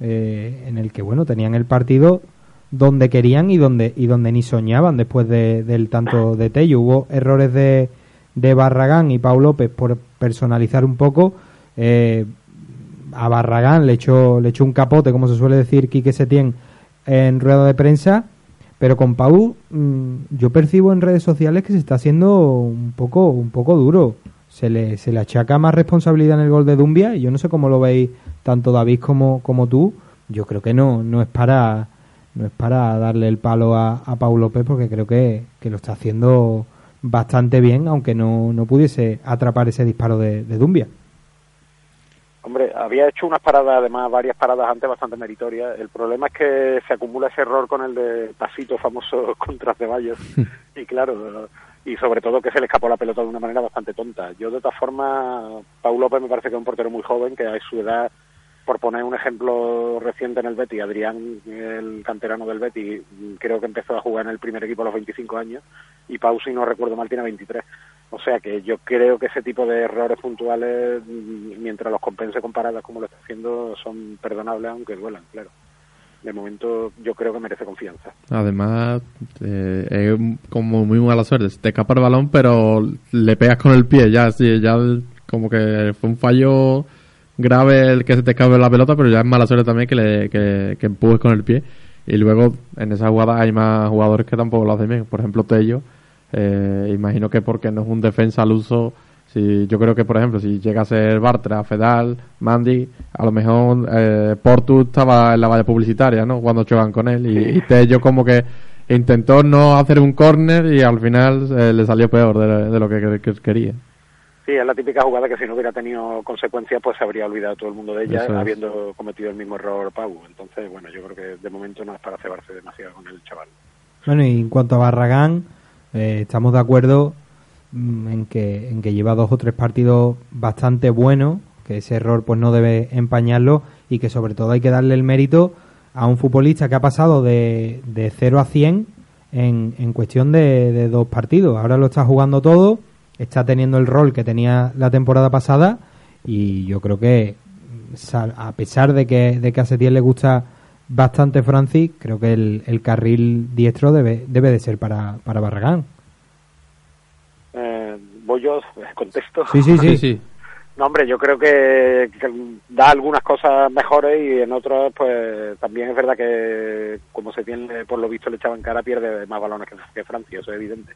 eh, en el que, bueno, tenían el partido donde querían y donde, y donde ni soñaban después de- del tanto de Tello. Hubo errores de, de Barragán y Pau López por personalizar un poco. Eh, a Barragán le echó, le echó un capote, como se suele decir Quique Setién en rueda de prensa, pero con Pau mm, yo percibo en redes sociales que se está haciendo un poco, un poco duro. Se le, se le achaca más responsabilidad en el gol de Dumbia y yo no sé cómo lo veis tanto David como, como tú. Yo creo que no, no es para no es para darle el palo a, a Pau López porque creo que, que lo está haciendo bastante bien, aunque no, no pudiese atrapar ese disparo de, de Dumbia. Hombre, había hecho unas paradas, además varias paradas antes bastante meritorias. El problema es que se acumula ese error con el de pasito famoso contra Ceballos. y claro, y sobre todo que se le escapó la pelota de una manera bastante tonta. Yo de todas formas, Pau López me parece que es un portero muy joven, que a su edad, por poner un ejemplo reciente en el Betis, Adrián, el canterano del Betis, creo que empezó a jugar en el primer equipo a los 25 años, y Pau, si no recuerdo mal, tiene 23. O sea que yo creo que ese tipo de errores puntuales, mientras los compense con paradas como lo está haciendo, son perdonables, aunque duelan, claro. De momento yo creo que merece confianza. Además, eh, es como muy mala suerte. Te escapa el balón, pero le pegas con el pie. Ya, ya como que fue un fallo grave el que se te escape la pelota, pero ya es mala suerte también que, le, que, que empujes con el pie. Y luego en esa jugada hay más jugadores que tampoco lo hacen bien. Por ejemplo, Tello. Eh, imagino que porque no es un defensa al uso. Si, yo creo que, por ejemplo, si llega a ser Bartra, Fedal, Mandy, a lo mejor eh, Portu estaba en la valla publicitaria, ¿no? Cuando chocan con él. Y, y Tello como que intentó no hacer un córner y al final eh, le salió peor de, de lo que, que- que quería. Sí, es la típica jugada que si no hubiera tenido consecuencias, pues se habría olvidado todo el mundo de ella, es. habiendo cometido el mismo error Pau. Entonces, bueno, yo creo que de momento no es para cebarse demasiado con el chaval. Bueno, y en cuanto a Barragán, eh, estamos de acuerdo mm, en que, en que lleva dos o tres partidos bastante buenos, que ese error pues no debe empañarlo y que sobre todo hay que darle el mérito a un futbolista que ha pasado de, de 0 a 100 en, en cuestión de, de dos partidos. Ahora lo está jugando todo, está teniendo el rol que tenía la temporada pasada y yo creo que sal- a pesar de que, de que a Setién le gusta bastante Francis, creo que el, el carril diestro debe, debe de ser para, para Barragán. Eh, voy yo, contesto. Sí, sí, sí. sí. No, hombre, yo creo que, que, da algunas cosas mejores y en otras, pues también es verdad que, como se tiene, por lo visto, le echaban cara, pierde más balones que, que Francia, eso es evidente.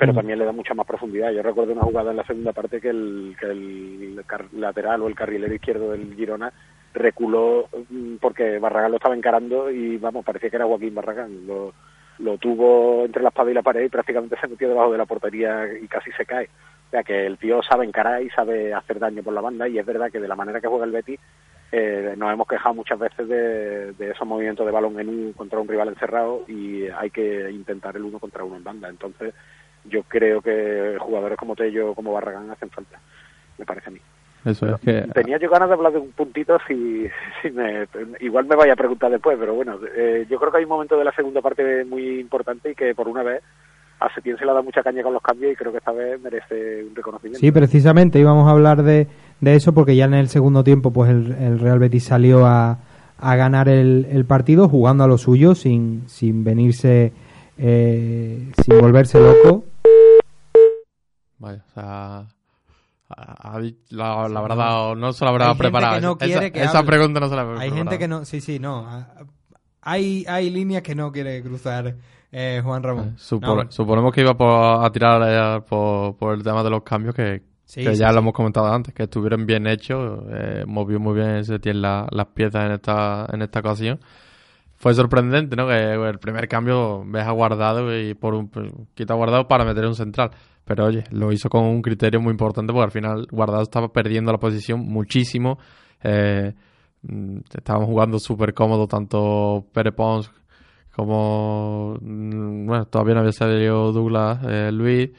Pero también le da mucha más profundidad. Yo recuerdo una jugada en la segunda parte que el, que el lateral o el carrilero izquierdo del Girona reculó mm, porque Barragán lo estaba encarando y, vamos, parecía que era Joaquín Barragán. Lo, lo tuvo entre la espada y la pared y prácticamente se metió debajo de la portería y casi se cae. O sea que el tío sabe encarar y sabe hacer daño por la banda y es verdad que de la manera que juega el Betis eh, nos hemos quejado muchas veces de, de, esos movimientos de balón en un contra un rival encerrado y hay que intentar el uno contra uno en banda. Entonces yo creo que jugadores como Tello, como Barragán hacen falta, me parece a mí. Eso es que... Tenía yo ganas de hablar de un puntito, si, si me, igual me vaya a preguntar después, pero bueno, eh, yo creo que hay un momento de la segunda parte muy importante y que por una vez a Setién se le ha dado mucha caña con los cambios y creo que esta vez merece un reconocimiento. Sí, precisamente íbamos a hablar de, de eso porque ya en el segundo tiempo pues el, el Real Betis salió a, a ganar el, el, partido jugando a lo suyo sin, sin venirse, eh, sin volverse loco. Vaya, o sea, la, la verdad, no se la habrá preparado. No esa, esa pregunta no se la habrá Hay preparado. gente que no, sí, sí, no. Hay, hay líneas que no quiere cruzar eh, Juan Ramón. Supone, no. Suponemos que iba por, a tirar eh, por, por, el tema de los cambios que, sí, que sí, ya sí. lo hemos comentado antes, que estuvieron bien hechos, eh, movió muy bien Setién la, las piezas en esta, en esta ocasión. Fue sorprendente, ¿no? Que el primer cambio ves a guardado y por un quita guardado para meter un central. Pero oye, lo hizo con un criterio muy importante porque al final Guardado estaba perdiendo la posición muchísimo. Eh, estaban jugando súper cómodo tanto Pere Pons como... Bueno, todavía no había salido Douglas eh, Luis,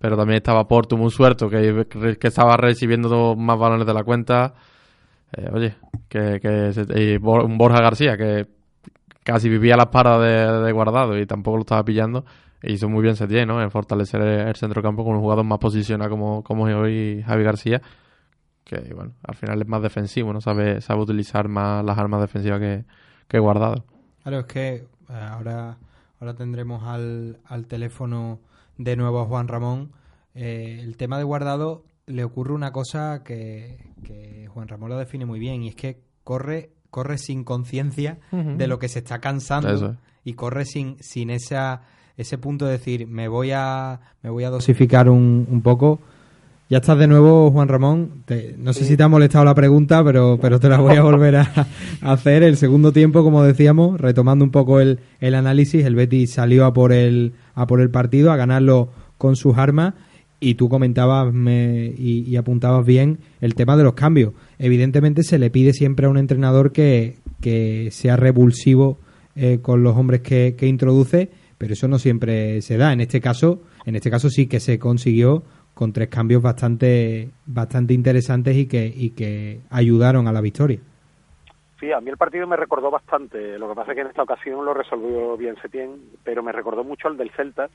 pero también estaba Porto muy suelto que, que estaba recibiendo más balones de la cuenta. Eh, oye, que, que y Borja García que casi vivía a las paras de, de Guardado y tampoco lo estaba pillando hizo muy bien Setién, ¿no? En fortalecer el centrocampo con un jugador más posicionado como, como hoy Javi García, que bueno, al final es más defensivo, ¿no? Sabe, sabe utilizar más las armas defensivas que, que Guardado. Claro, es que eh, ahora, ahora tendremos al, al teléfono de nuevo a Juan Ramón. Eh, el tema de Guardado le ocurre una cosa que, que Juan Ramón lo define muy bien y es que corre corre sin conciencia uh -huh. de lo que se está cansando Eso es. y corre sin sin esa ese punto de decir, me voy a, me voy a dosificar un, un poco. Ya estás de nuevo, Juan Ramón. Te, no sé si te ha molestado la pregunta, pero, pero te la voy a volver a, a, hacer. El segundo tiempo, como decíamos, retomando un poco el, el análisis, el Betis salió a por el, a por el partido, a ganarlo con sus armas. Y tú comentabas me, y, y, apuntabas bien el tema de los cambios. Evidentemente se le pide siempre a un entrenador que, que sea revulsivo eh, con los hombres que, que introduce pero eso no siempre se da. En este caso, en este caso sí que se consiguió con tres cambios bastante, bastante interesantes y que, y que ayudaron a la victoria. Sí, a mí el partido me recordó bastante. Lo que pasa es que en esta ocasión lo resolvió bien Setién, pero me recordó mucho al del Celta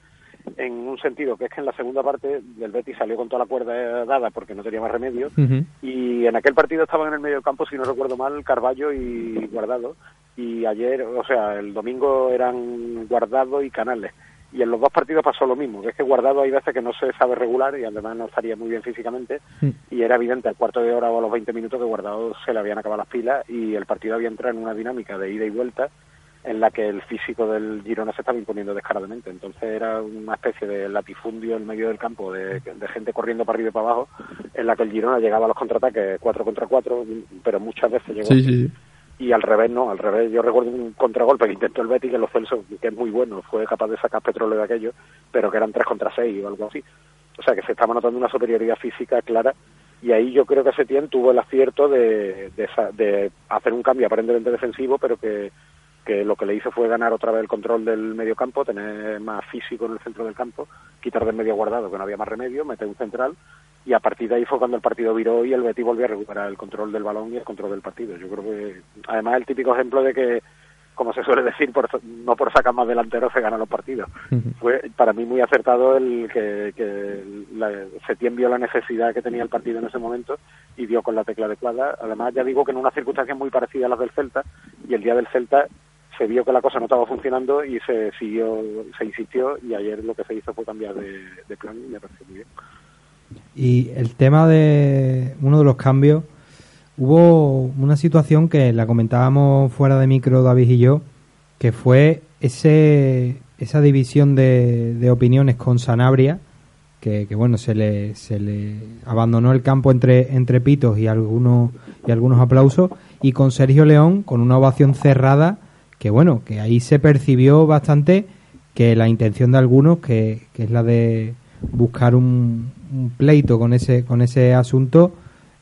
en un sentido que es que en la segunda parte del Betis salió con toda la cuerda dada porque no tenía más remedio uh -huh. y en aquel partido estaban en el medio del campo, si no recuerdo mal, Carballo y Guardado y ayer, o sea, el domingo eran Guardado y Canales. Y en los dos partidos pasó lo mismo, que es que Guardado hay veces que no se sabe regular y además no estaría muy bien físicamente sí. y era evidente al cuarto de hora o a los 20 minutos que Guardado se le habían acabado las pilas y el partido había entrado en una dinámica de ida y vuelta en la que el físico del Girona se estaba imponiendo descaradamente. Entonces era una especie de latifundio en medio del campo de, de, gente corriendo para arriba y para abajo, en la que el Girona llegaba a los contraataques 4 contra 4, pero muchas veces llegó. Sí, sí, sí. Y al revés, no, al revés. Yo recuerdo un contragolpe que intentó el Betis, que los Celso, que es muy bueno, fue capaz de sacar petróleo de aquello, pero que eran 3 contra 6 o algo así. O sea que se estaba notando una superioridad física clara y ahí yo creo que Setién tuvo el acierto de, de, de hacer un cambio aparentemente defensivo, pero que que lo que le hizo fue ganar otra vez el control del medio campo, tener más físico en el centro del campo, quitar del medio guardado, que no había más remedio, meter un central, y a partir de ahí fue cuando el partido viró y el Betis volvió a recuperar el control del balón y el control del partido. Yo creo que, además, el típico ejemplo de que como se suele decir, por, no por sacar más delanteros se ganan los partidos. Fue para mí muy acertado el que, que la, Setién vio la necesidad que tenía el partido en ese momento y dio con la tecla adecuada. Además, ya digo que en una circunstancia muy parecida a las del Celta, y el día del Celta se vio que la cosa no estaba funcionando y se siguió, se insistió y ayer lo que se hizo fue cambiar de, de plan y me pareció muy bien. Y el tema de uno de los cambios, hubo una situación que la comentábamos fuera de micro David y yo, que fue ese esa división de, de opiniones con Sanabria, que, que, bueno, se le, se le abandonó el campo entre, entre pitos y algunos, y algunos aplausos, y con Sergio León, con una ovación cerrada, que bueno, que ahí se percibió bastante que la intención de algunos, que, que es la de buscar un, un pleito con ese, con ese asunto,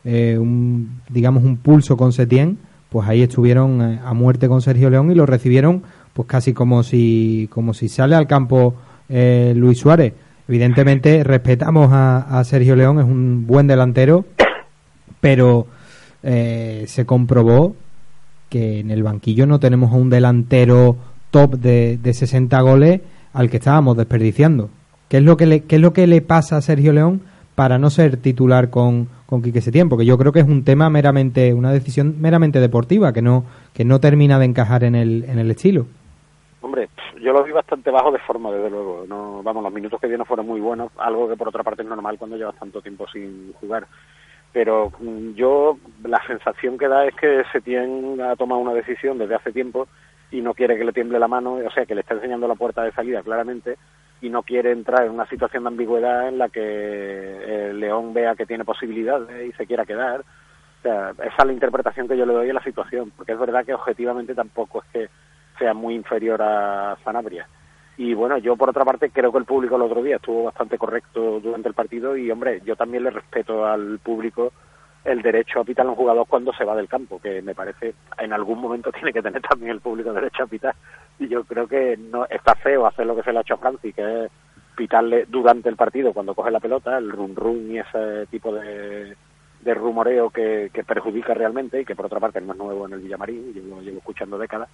eh, un, digamos un pulso con Setién, pues ahí estuvieron eh, a muerte con Sergio León y lo recibieron pues casi como si como si sale al campo eh, Luis Suárez. Evidentemente respetamos a, Sergio León, es un buen delantero, pero eh, se comprobó que en el banquillo no tenemos a un delantero top de, de 60 goles al que estábamos desperdiciando. ¿Qué es lo que le, qué es lo que le pasa a Sergio León para no ser titular con, con Quique Setién? Porque yo creo que es un tema meramente, una decisión meramente deportiva, que no, que no termina de encajar en el, en el estilo. Hombre, yo lo vi bastante bajo de forma, desde luego. No, vamos, los minutos que dio no fueron muy buenos, algo que por otra parte es normal cuando llevas tanto tiempo sin jugar. Pero yo, la sensación que da es que Setién ha tomado una decisión desde hace tiempo y no quiere que le tiemble la mano, o sea, que le está enseñando la puerta de salida claramente y no quiere entrar en una situación de ambigüedad en la que el León vea que tiene posibilidades y se quiera quedar. O sea, esa es la interpretación que yo le doy a la situación, porque es verdad que objetivamente tampoco es que sea muy inferior a Sanabria. Y bueno, yo por otra parte creo que el público el otro día estuvo bastante correcto durante el partido y hombre, yo también le respeto al público el derecho a pitar a un jugador cuando se va del campo, que me parece en algún momento tiene que tener también el público derecho a pitar. Y yo creo que no está feo hacer lo que se le ha hecho a Francis, que es pitarle durante el partido cuando coge la pelota, el run run y ese tipo de, de rumoreo que, que perjudica realmente y que por otra parte no es nuevo en el Villamarín, yo lo llevo escuchando décadas,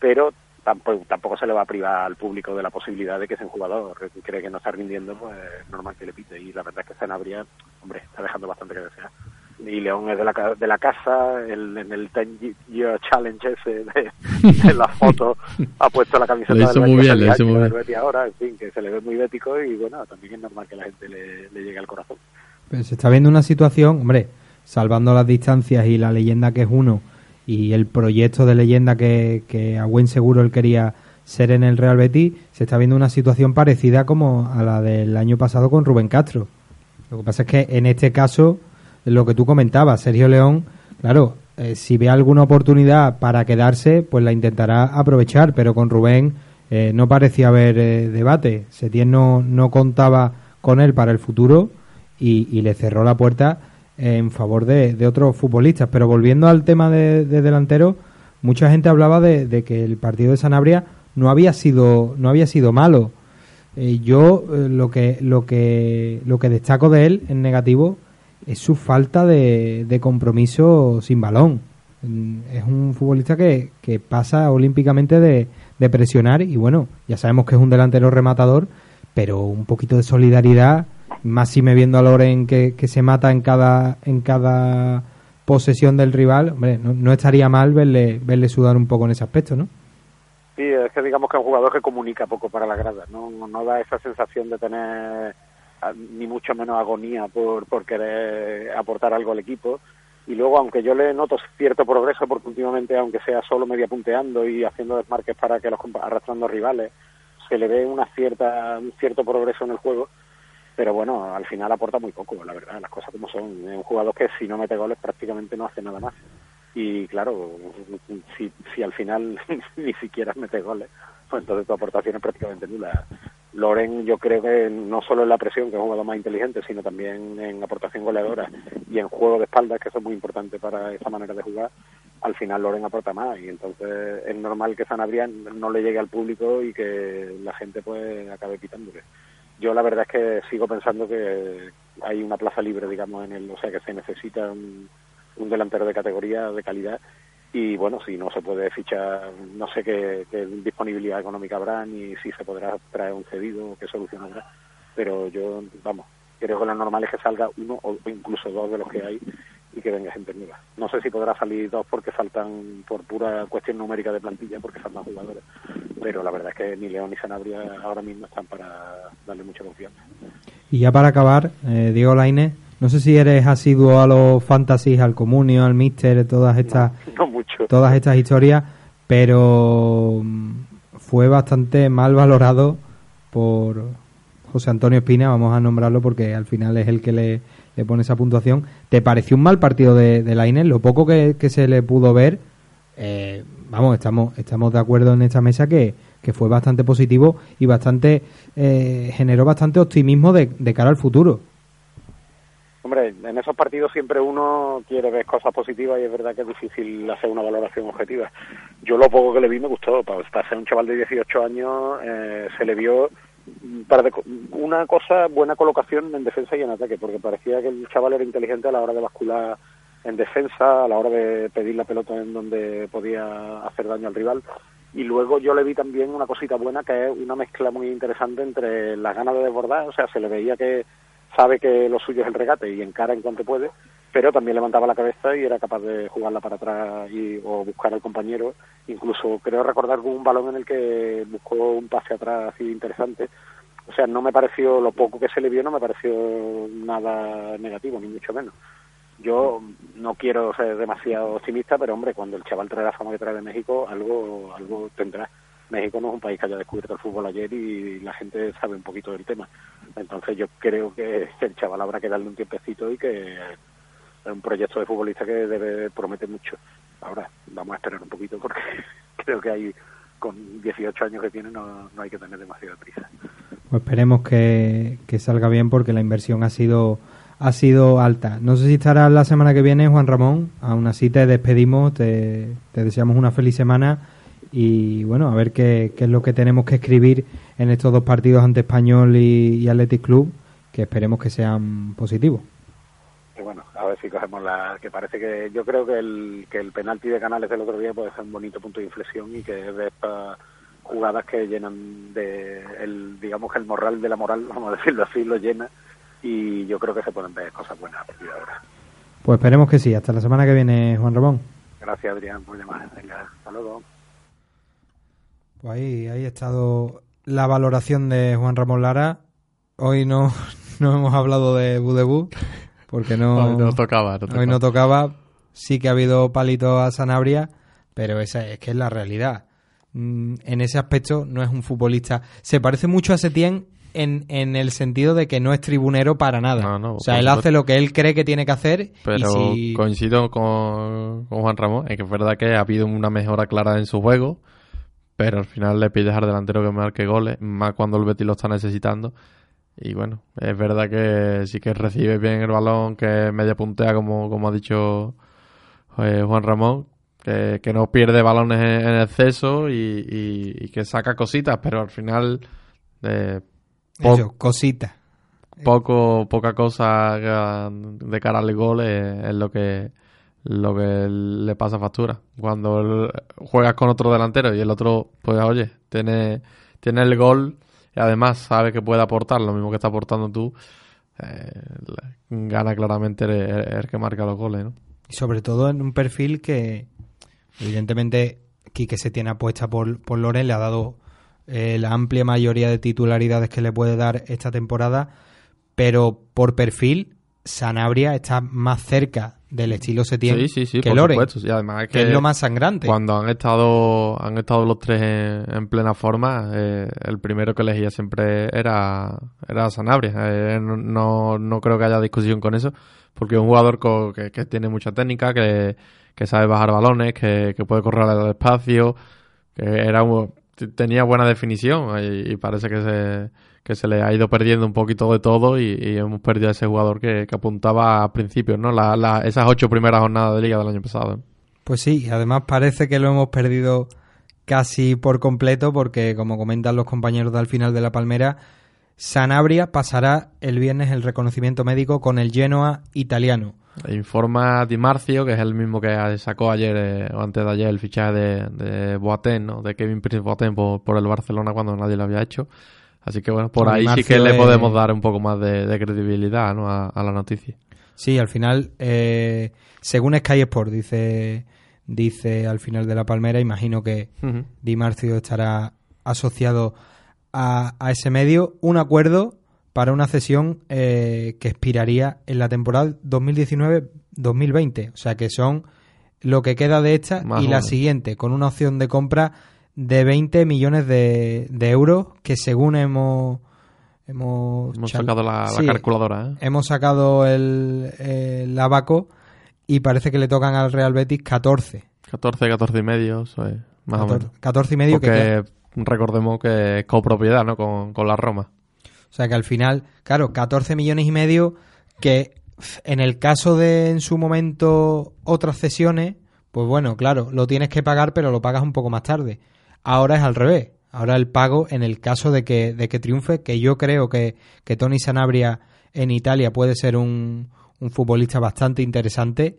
pero tampoco, tampoco se le va a privar al público de la posibilidad de que ese jugador cree que no está rindiendo, pues es normal que le pite. Y la verdad es que Sanabria, hombre, está dejando bastante que desear y León es de la, de la casa, el, en el Ten Year Challenge ese de, de la foto ha puesto la camiseta del Betis, muy bien, le del muy bien. Betis ahora, en fin, que se le ve muy bético y bueno, también es normal que la gente le, le llegue al corazón. Se está viendo una situación, hombre, salvando las distancias y la leyenda que es uno y el proyecto de leyenda que, que a buen seguro él quería ser en el Real Betis, se está viendo una situación parecida como a la del año pasado con Rubén Castro. Lo que pasa es que en este caso lo que tú comentabas, Sergio León, claro, eh, si ve alguna oportunidad para quedarse, pues la intentará aprovechar, pero con Rubén eh, no parecía haber eh, debate. Setién no, no contaba con él para el futuro y, y le cerró la puerta en favor de, de, otros futbolistas. Pero volviendo al tema de, de delantero, mucha gente hablaba de, de, que el partido de Sanabria no había sido, no había sido malo. yo lo que, lo que, lo que destaco de él en negativo es su falta de, de, compromiso sin balón. Es un futbolista que, que pasa olímpicamente de, de, presionar y bueno, ya sabemos que es un delantero rematador, pero un poquito de solidaridad, más si me viendo a Loren que, que se mata en cada, en cada posesión del rival, hombre, no, no estaría mal verle, verle sudar un poco en ese aspecto, ¿no? Sí, es que digamos que es un jugador que comunica poco para la grada, no, no da esa sensación de tener ni mucho menos agonía por, por querer aportar algo al equipo. Y luego, aunque yo le noto cierto progreso, porque últimamente, aunque sea solo media punteando y haciendo desmarques para que los arrastrando rivales, se le ve una cierta, un cierto progreso en el juego. Pero bueno, al final aporta muy poco, la verdad, las cosas como son. Es un jugador que si no mete goles prácticamente no hace nada más. Y claro, si, si al final ni siquiera mete goles, pues entonces tu aportación es prácticamente nula. Loren yo creo que no solo en la presión, que es un jugador más inteligente, sino también en aportación goleadora y en juego de espaldas, que eso es muy importante para esa manera de jugar, al final Loren aporta más y entonces es normal que Sanabria no le llegue al público y que la gente pues acabe quitándole. Yo la verdad es que sigo pensando que hay una plaza libre, digamos, en el, o sea, que se necesita un, un delantero de categoría, de calidad y bueno, si no se puede fichar, no sé qué, disponibilidad económica habrá ni si se podrá traer un cedido o qué solución habrá, pero yo, vamos, creo que lo normal es que salga uno o incluso dos de los que hay y que venga gente nueva. No sé si podrá salir dos porque faltan por pura cuestión numérica de plantilla, porque faltan jugadores, pero la verdad es que ni León ni Sanabria ahora mismo están para darle mucha confianza. Y ya para acabar, eh, Diego Laine, no sé si eres asiduo a los fantasies, al comunio, al mister, todas estas, No mucho. todas estas historias, pero mm, fue bastante mal valorado por José Antonio Espina, vamos a nombrarlo porque al final es el que le, le pone esa puntuación. ¿Te pareció un mal partido de, de Lainez? Lo poco que, que se le pudo ver, eh, vamos, estamos, estamos de acuerdo en esta mesa que, que fue bastante positivo y bastante eh, generó bastante optimismo de, de cara al futuro. Hombre, en esos partidos siempre uno quiere ver cosas positivas y es verdad que es difícil hacer una valoración objetiva. Yo lo poco que le vi me gustó. Para, para ser un chaval de 18 años eh, se le vio un par de co- una cosa, buena colocación en defensa y en ataque, porque parecía que el chaval era inteligente a la hora de bascular en defensa, a la hora de pedir la pelota en donde podía hacer daño al rival. Y luego yo le vi también una cosita buena que es una mezcla muy interesante entre las ganas de desbordar, o sea, se le veía que sabe que lo suyo es el regate y encara en cuanto puede, pero también levantaba la cabeza y era capaz de jugarla para atrás y, o buscar al compañero. Incluso creo recordar un balón en el que buscó un pase atrás así interesante. O sea, no me pareció, lo poco que se le vio no me pareció nada negativo, ni mucho menos. Yo no quiero ser demasiado optimista, pero hombre, cuando el chaval trae la fama que trae de México, algo, algo tendrá. México no es un país que haya descubierto el fútbol ayer y la gente sabe un poquito del tema. Entonces yo creo que el chaval habrá que darle un tiempecito y que es un proyecto de futbolista que debe promete mucho. Ahora, vamos a esperar un poquito porque creo que hay con 18 años que tiene no, hay que tener demasiada prisa. Pues esperemos que, salga bien porque la inversión ha sido ha sido alta. No sé si estarás la semana que viene, Juan Ramón. Aún así te despedimos, te deseamos una feliz semana y bueno, a ver qué, qué es lo que tenemos que escribir en estos dos partidos ante Español y, y Athletic Club, que esperemos que sean positivos. Que bueno, a ver si cogemos la... que parece que yo creo que el, que el penalti de Canales del otro día puede ser un bonito punto de inflexión y que es de estas jugadas que llenan de el digamos que el moral de la moral, vamos a decirlo así, lo llena y yo creo que se pueden ver cosas buenas a partir de ahora. Pues esperemos que sí. Hasta la semana que viene, Juan Ramón. Gracias Adrián por llamar. Venga, hasta luego. Pues ahí, ahí ha estado la valoración de Juan Ramón Lara. Hoy no, no hemos hablado de Budebú, porque no, Hoy no tocaba, no Hoy no tocaba. Sí que ha habido palito a Sanabria, pero esa es que es la realidad. Mm, En ese aspecto no es un futbolista. Se parece mucho a Setién en, en el sentido de que no es tribunero para nada. No, no, o sea, él hace lo que él cree que tiene que hacer. Pero y si... coincido con, con Juan Ramón, en que es verdad que ha habido una mejora clara en su juego, pero al final le pides al delantero que marque goles, más cuando el Betis lo está necesitando. Y bueno, es verdad que sí que recibe bien el balón, que media puntea, como, como ha dicho eh, Juan Ramón, que, que no pierde balones en, en exceso y, y- y que saca cositas, pero al final eh, po- Eso, cosita. poco poca cosa de cara al gol es, es lo que lo que le pasa factura cuando juegas con otro delantero y el otro pues oye tiene tiene el gol y además sabe que puede aportar lo mismo que está aportando tú eh, gana claramente el, que marca los goles. Y sobre todo en un perfil que, evidentemente, Quique se tiene apuesta por, por Loren, le ha dado eh, la amplia mayoría de titularidades que le puede dar esta temporada, pero por perfil, Sanabria está más cerca del estilo Setién Sí, sí, sí, que por Loren, supuesto. Y además es que que es lo más sangrante. Cuando han estado han estado los tres en, en plena forma, eh, el primero que elegía siempre era, era Sanabria. Eh, no, no, creo que haya discusión con eso, porque es un jugador co- que, que tiene mucha técnica, que, que sabe bajar balones, que, que puede correr al espacio, que era un- tenía buena definición y, y parece que se, que se le ha ido perdiendo un poquito de todo y, y hemos perdido a ese jugador que, que apuntaba a principios, ¿no? La, la- esas ocho primeras jornadas de liga del año pasado. Pues sí, además parece que lo hemos perdido casi por completo porque, como comentan los compañeros de al final de la Palmera, Sanabria pasará el viernes el reconocimiento médico con el Genoa italiano. Informa Di Marcio, que es el mismo que sacó ayer eh, o antes de ayer el fichaje de, de Boateng, ¿no? de Kevin Prince Boateng por, por el Barcelona cuando nadie lo había hecho. Así que bueno, por Di ahí sí que le es- podemos dar un poco más de, de credibilidad ¿no? a, a la noticia. Sí, al final, eh, según Sky Sport, dice, dice al final de la palmera, imagino que. Di Marcio estará asociado a, a ese medio, un acuerdo para una cesión eh, que expiraría en la temporada 2019-2020. O sea que son lo que queda de esta Más y la siguiente, con una opción de compra de 20 millones de, de euros que según hemos... Hemos, Hemos sacado la, calculadora, ¿eh? Hemos sacado el, el abaco y parece que le tocan al Real Betis 14. 14, 14 y medio, eso es, más o 14, menos. 14 y medio que recordemos que es copropiedad, ¿no? Con, con la Roma. O sea que al final, claro, 14 millones y medio que en el caso de en su momento otras cesiones, pues bueno, claro, lo tienes que pagar pero lo pagas un poco más tarde. Ahora es al revés. Ahora el pago en el caso de que, de que triunfe, que yo creo que, que Tony Sanabria en Italia puede ser un, un futbolista bastante interesante.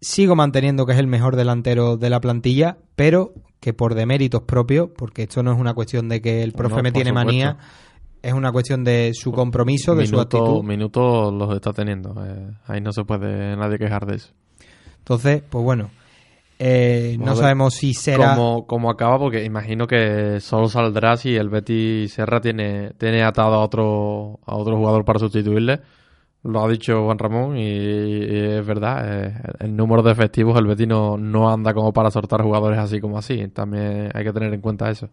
Sigo manteniendo que es el mejor delantero de la plantilla, pero que por deméritos propios, porque esto no es una cuestión de que el profe No, me tiene supuesto. manía, es una cuestión de su compromiso, de su actitud. Minutos los está teniendo. eh, ahí no se puede nadie quejar de eso. Entonces, pues bueno, eh, no sabemos si será... Cómo, cómo acaba, porque imagino que solo saldrá si el Betis Serra tiene, tiene atado a otro, a otro jugador para sustituirle. Lo ha dicho Juan Ramón y, y es verdad. eh, el número de efectivos, el Betis no, no anda como para soltar jugadores así como así. También hay que tener en cuenta eso.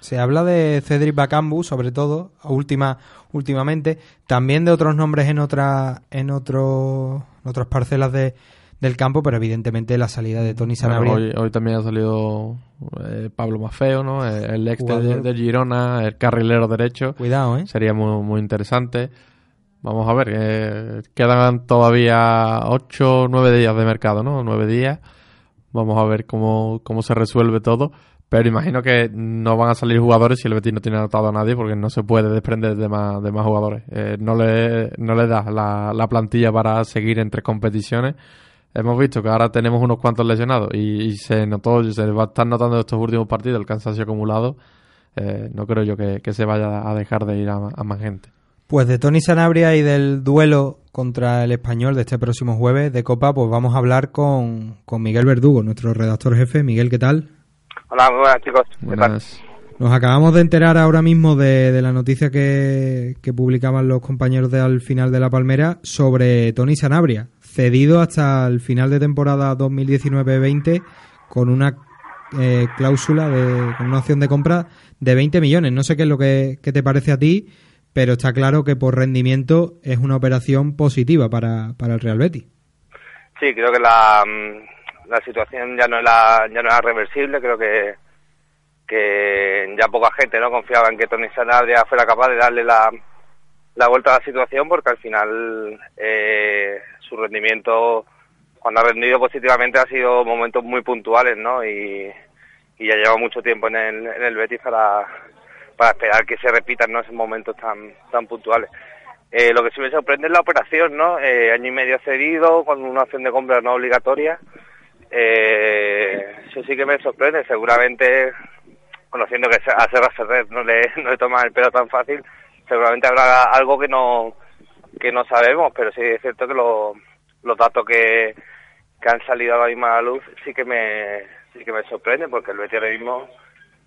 Se habla de Cedric Bakambu, sobre todo, última, últimamente. También de otros nombres en, otra, en, otro, en otras parcelas de, del campo, pero evidentemente la salida de Tony Bueno, Sanabria. hoy, hoy también ha salido eh, Pablo Mafeo, ¿no? Eh, El, ex de, Girona, el carrilero derecho. Cuidado, ¿eh? Sería muy, muy interesante. Vamos a ver, eh, quedan todavía 8 o 9 días de mercado, ¿no? 9 días. Vamos a ver cómo, cómo se resuelve todo. Pero imagino que no van a salir jugadores si el Betis no tiene anotado a nadie porque no se puede desprender de más, de más jugadores. Eh, no, le, no le da la, la plantilla para seguir entre competiciones. Hemos visto que ahora tenemos unos cuantos lesionados y, y se notó, se va a estar notando estos últimos partidos el cansancio acumulado. Eh, no creo yo que, que se vaya a dejar de ir a, a más gente. Pues de Tony Sanabria y del duelo contra el español de este próximo jueves de Copa, pues vamos a hablar con, con Miguel Verdugo, nuestro redactor jefe. Miguel, ¿qué tal? Hola, muy buenas chicos. ¿Qué tal? Nos acabamos de enterar ahora mismo de, de la noticia que, que publicaban los compañeros de Al final de la Palmera sobre Tony Sanabria, cedido hasta el final de temporada 2019-20 con una eh, cláusula, de, con una opción de compra de 20 millones. No sé qué es lo que, que te parece a ti, pero está claro que por rendimiento es una operación positiva para, para el Real Betis. Sí, creo que la, mm, la situación ya no era ya no era reversible. Creo que que ya poca gente no confiaba en que Tony Sanabria fuera capaz de darle la, la vuelta a la situación porque al final eh, su rendimiento cuando ha rendido positivamente ha sido momentos muy puntuales, ¿no? Y, y ya lleva mucho tiempo en el, en el Betis para, para esperar que se repitan ¿no? esos momentos tan, tan puntuales. Eh, lo que sí me sorprende es la operación, ¿no? Eh, año y medio cedido, con una opción de compra no obligatoria. Eh, eso sí que me sorprende. Seguramente, conociendo que a Serra Ferrer no le, no le toma el pelo tan fácil, seguramente habrá algo que no que no sabemos, pero sí es cierto que lo- los datos que, que han salido a la luz sí que me sí que me sorprende porque el Betis mismo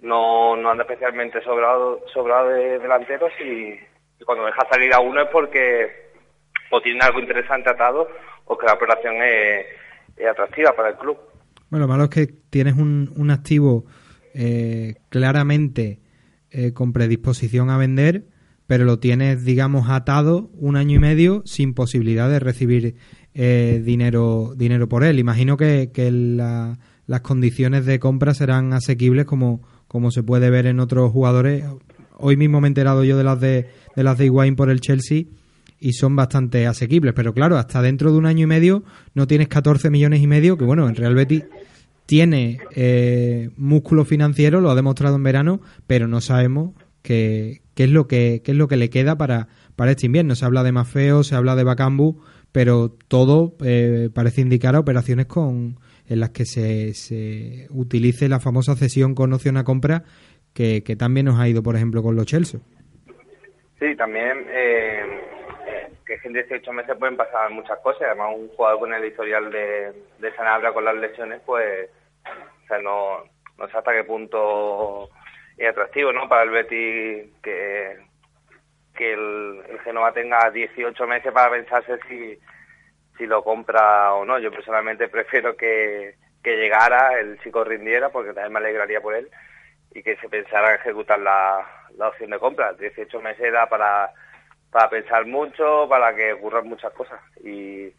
no, no anda especialmente sobrado sobrado de delanteros y, y cuando deja salir a uno es porque o tiene algo interesante atado o que la operación es, es atractiva para el club. Bueno, lo malo es que tienes un, un activo eh, claramente eh, con predisposición a vender, pero lo tienes, digamos, atado un año y medio sin posibilidad de recibir eh, dinero dinero por él. Imagino que, que la- las condiciones de compra serán asequibles como, como se puede ver en otros jugadores. Hoy mismo me he enterado yo de las de, de las de por el Chelsea y son bastante asequibles. Pero claro, hasta dentro de un año y medio no tienes 14 millones y medio, que bueno, en Real Betis tiene eh, músculo financiero, lo ha demostrado en verano, pero no sabemos que, qué es lo que, qué es lo que le queda para, para este invierno. Se habla de Mafeo, se habla de Bacambu, pero todo eh, parece indicar operaciones con en las que se, se utilice la famosa cesión con opción a compra que, que también nos ha ido, por ejemplo, con los Chelsea. Sí, también eh, que en 18 meses pueden pasar muchas cosas. Además, un jugador con el historial de, de Sanabria con las lesiones, pues o sea, no, no sé hasta qué punto es atractivo ¿no? para el Betis que, que el, el Genova tenga 18 meses para pensarse si, si lo compra o no. Yo personalmente prefiero que, que llegara, el chico rindiera, porque también me alegraría por él, y que se pensara en ejecutar la, la opción de compra. 18 meses da para, para pensar mucho, para que ocurran muchas cosas. Y,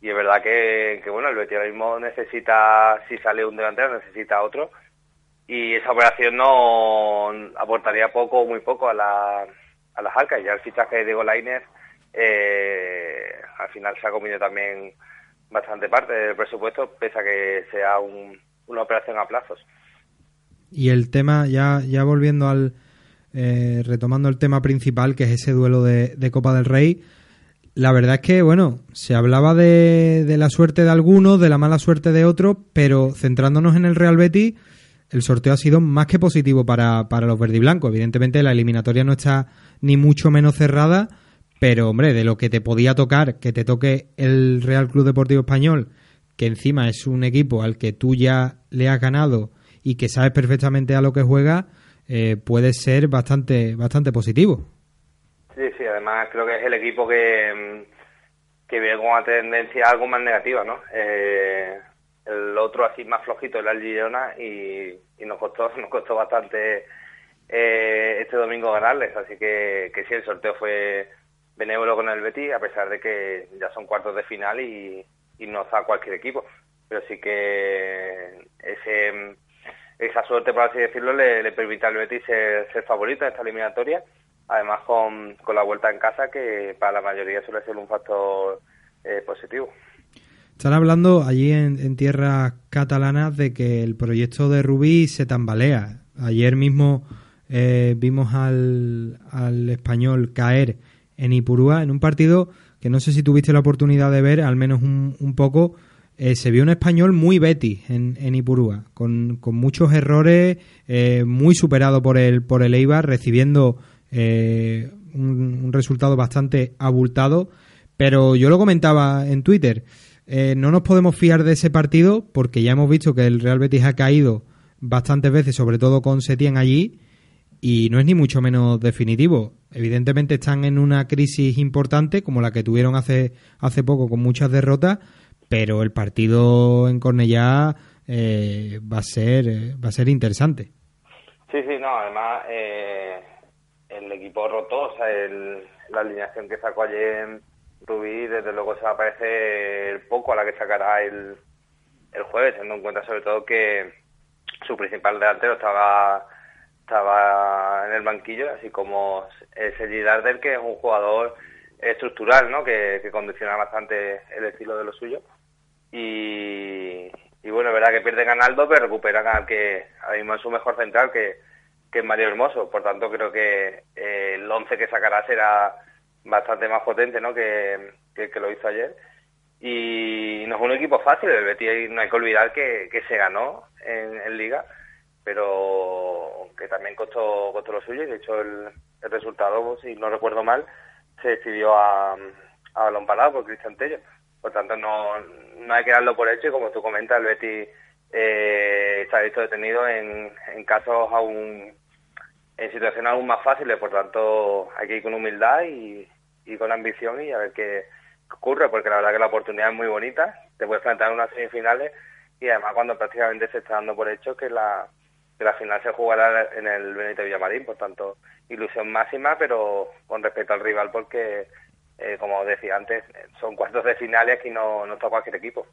y es verdad que, que, bueno, el Betis ahora mismo necesita, si sale un delantero, necesita otro. Y esa operación no aportaría poco o muy poco a, la, a las arcas. Ya el fichaje de Diego Lainez eh, al final se ha comido también bastante parte del presupuesto, pese a que sea un, una operación a plazos. Y el tema, ya, ya volviendo al, eh, retomando el tema principal, que es ese duelo de, Copa del Rey, la verdad es que, bueno, se hablaba de, de, la suerte de algunos, de la mala suerte de otros, pero centrándonos en el Real Betis, el sorteo ha sido más que positivo para, para los verdiblancos. Evidentemente la eliminatoria no está ni mucho menos cerrada, pero hombre, de lo que te podía tocar, que te toque el Real Club Deportivo Español, que encima es un equipo al que tú ya le has ganado y que sabes perfectamente a lo que juega, eh, puede ser bastante, bastante positivo. Sí, sí, además creo que es el equipo que, que ve con una tendencia algo más negativa, ¿no? Eh, el otro así más flojito era el Girona y, y nos costó, nos costó bastante eh, este domingo ganarles, así que, que sí, el sorteo fue benévolo con el Betis, a pesar de que ya son cuartos de final y, y no está cualquier equipo. Pero sí que ese, esa suerte, por así decirlo, le, le permite al Betis ser, ser, favorito en esta eliminatoria. Además, con, con la vuelta en casa, que para la mayoría suele ser un factor eh, positivo. Están hablando allí en, tierras catalanas de que el proyecto de Rubí se tambalea. Ayer mismo eh, vimos al, al español caer en Ipurúa, en un partido que no sé si tuviste la oportunidad de ver, al menos un, un poco, eh, se vio un español muy Betty en, Ipurúa, con, muchos errores, eh, muy superado por el, por el Eibar, recibiendo un, resultado bastante abultado. Pero yo lo comentaba en Twitter, eh, no nos podemos fiar de ese partido porque ya hemos visto que el Real Betis ha caído bastantes veces, sobre todo con Setién allí, y no es ni mucho menos definitivo. Evidentemente están en una crisis importante como la que tuvieron hace, hace poco con muchas derrotas, pero el partido en Cornellá eh, va a ser va a ser interesante. Sí, sí, no, además eh, el equipo roto, o sea, el, la alineación que sacó ayer Rubí, desde luego se va a parecer poco a la que sacará el, el jueves, teniendo en cuenta sobre todo que su principal delantero estaba estaba en el banquillo, así como Sergi Darder, que es un jugador estructural, ¿no? Que, que, condiciona bastante el estilo de lo suyo. Y, y bueno, es verdad que pierde Ganaldo, pero recuperan al que ahora mismo es su mejor central, que, que es Mario Hermoso. Por tanto, creo que eh, el 11 que sacará será bastante más potente, ¿no? Que, que, lo hizo ayer. Y no es un equipo fácil, el Betis no hay que olvidar que, que se ganó en, Liga pero que también costó, costó lo suyo y de hecho el, el resultado, si no recuerdo mal, se decidió a, a balón parado por Cristian Tello. Por tanto, no, no hay que darlo por hecho y como tú comentas, el Betis eh, está visto detenido en, en casos aún, en situaciones aún más fáciles, por tanto hay que ir con humildad y, y con ambición y a ver qué ocurre, porque la verdad que la oportunidad es muy bonita, te puedes plantar unas semifinales y además cuando prácticamente se está dando por hecho que la que la final se jugará en el Benito Villamarín, por tanto, ilusión máxima, pero con respecto al rival, porque, eh, como decía antes, son cuartos de finales y no, no está cualquier equipo.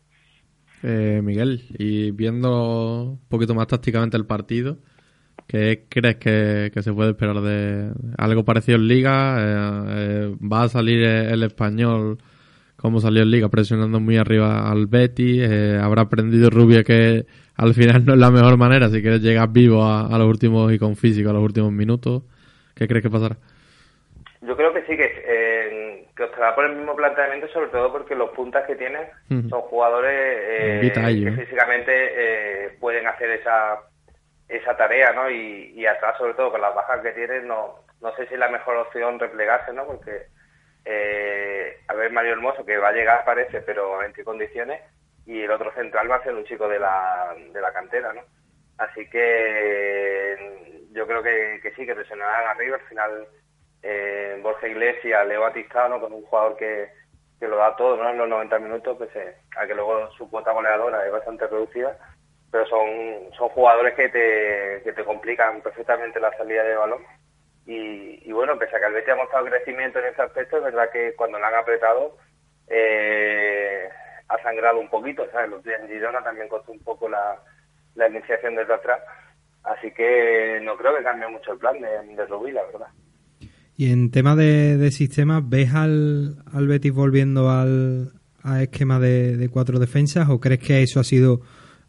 Eh, Miguel, y viendo un poquito más tácticamente el partido, ¿qué crees que, que se puede esperar de algo parecido en Liga? Eh, eh ¿Va a salir el español como salió en Liga, presionando muy arriba al Betty? Eh, ¿Habrá aprendido Rubia que al final no es la mejor manera si quieres llegar vivo a, a, los últimos y con físico a los últimos minutos. ¿Qué crees que pasará? Yo creo que sí, que, que optará por el mismo planteamiento, sobre todo porque los puntas que tiene son jugadores eh, ello, que físicamente eh, pueden hacer esa esa tarea, ¿no? Y, y atrás, sobre todo con las bajas que tienen, no, no sé si es la mejor opción replegarse, ¿no? Porque, eh, a ver, Mario Hermoso, que va a llegar, parece, pero en qué condiciones, y el otro central va a ser un chico de la, de la cantera, ¿no? Así que yo creo que, que sí, que presionarán arriba. Al final, eh, Borja Iglesias, Leo Atistano, con un jugador que, que lo da todo ¿no? en los 90 minutos, pese a que luego su cuota goleadora es bastante reducida, pero son, son jugadores que te, que te complican perfectamente la salida de balón. Y, y bueno, pese a que el Betis ha mostrado crecimiento en este aspecto, es verdad que cuando lo han apretado eh, ha sangrado un poquito, ¿sabes? Los días en Girona también costó un poco la, la iniciación desde atrás, así que no creo que cambie mucho el plan de, de Rubí, la verdad. Y en tema de, de sistemas, ¿ves al, al Betis volviendo al a esquema de cuatro defensas o crees que eso ha sido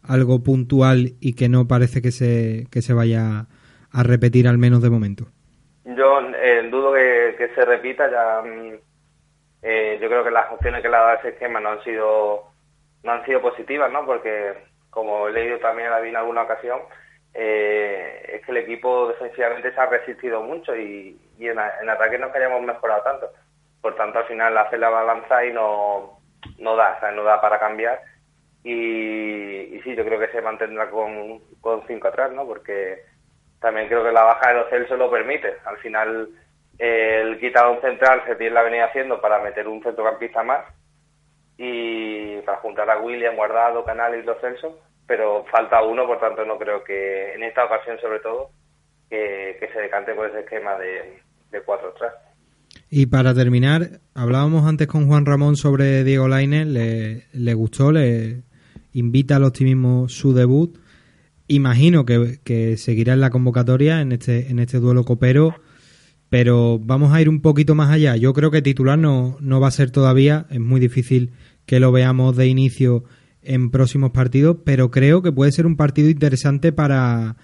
algo puntual y que no parece que se, que se vaya a repetir al menos de momento? Yo eh, dudo que, se repita, ya mm, eh, yo creo que las opciones que le ha dado ese esquema no han sido no han sido positivas, ¿no? Porque como he leído también a David en alguna ocasión, eh, es que el equipo defensivamente se ha resistido mucho y, en, ataque no es que hayamos mejorado tanto. Por tanto, al final hace la balanza y no, no da, no da para cambiar. Y, y sí, yo creo que se mantendrá con, con cinco atrás, ¿no? Porque también creo que la baja de los Celso lo permite. Al final, el quitar un central, se la venía haciendo para meter un centrocampista más y para juntar a William, Guardado, Canal y los Celso, pero falta uno, por tanto no creo que en esta ocasión sobre todo que, que se decante por ese esquema de, de cuatro atrás. Y para terminar, hablábamos antes con Juan Ramón sobre Diego Lainez, le, le gustó, le invita al optimismo su debut. Imagino que, seguirá en la convocatoria en este, en este duelo copero, pero vamos a ir un poquito más allá. Yo creo que titular no, no va a ser todavía, es muy difícil que lo veamos de inicio en próximos partidos, pero creo que puede ser un partido interesante para,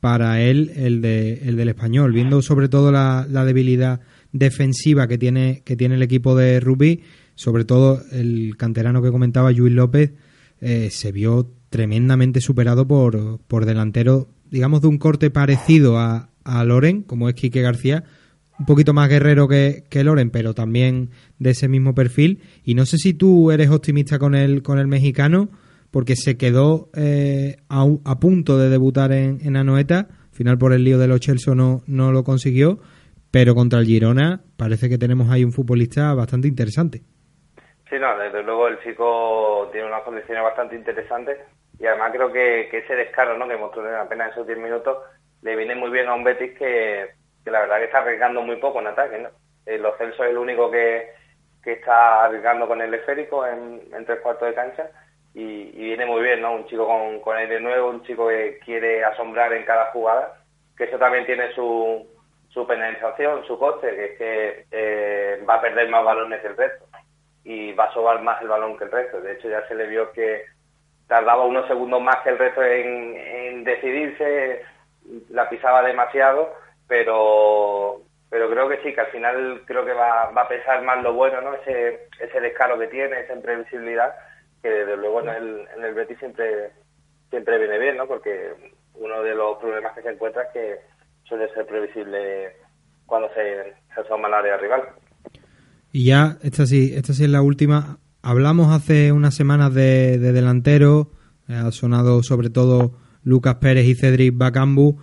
para él, el, de, el del español, viendo sobre todo la, la debilidad defensiva que tiene, que tiene el equipo de Rubí, sobre todo el canterano que comentaba, Luis López, eh, se vio tremendamente superado por, por delantero, digamos, de un corte parecido a, a Loren, como es Quique García, un poquito más guerrero que, que Loren, pero también de ese mismo perfil. Y no sé si tú eres optimista con el, con el mexicano, porque se quedó eh, a, un- a punto de debutar en, en Anoeta, al final por el lío de los Chelsea no, no lo consiguió, pero contra el Girona parece que tenemos ahí un futbolista bastante interesante. Sí, no, desde luego el chico tiene unas condiciones bastante interesantes y además creo que, ese descaro ¿no? que mostró en apenas esos 10 minutos le viene muy bien a un Betis que, que la verdad que está arriesgando muy poco en ataque. Eh, Los Celso es el único que, que está arriesgando con el esférico en, tres cuartos de cancha y, y viene muy bien, ¿no? Un chico con, con aire nuevo, un chico que quiere asombrar en cada jugada, que eso también tiene su, su penalización, su coste, que es que eh, va a perder más balones que el resto y va a sobar más el balón que el resto. De hecho, ya se le vio que tardaba unos segundos más que el resto en, en decidirse, la pisaba demasiado, pero pero creo que sí, que al final creo que va, va a pesar más lo bueno, ¿no? Ese, ese descaro que tiene, esa imprevisibilidad, que desde luego en el, en el Betis siempre, siempre viene bien, ¿no? Porque uno de los problemas que se encuentra es que suele ser previsible cuando se, se asoma al área rival. Y ya, esta sí, esta sí es la última. Hablamos hace unas semanas de, de delantero, eh, ha sonado sobre todo Lucas Pérez y Cedric Bacambu,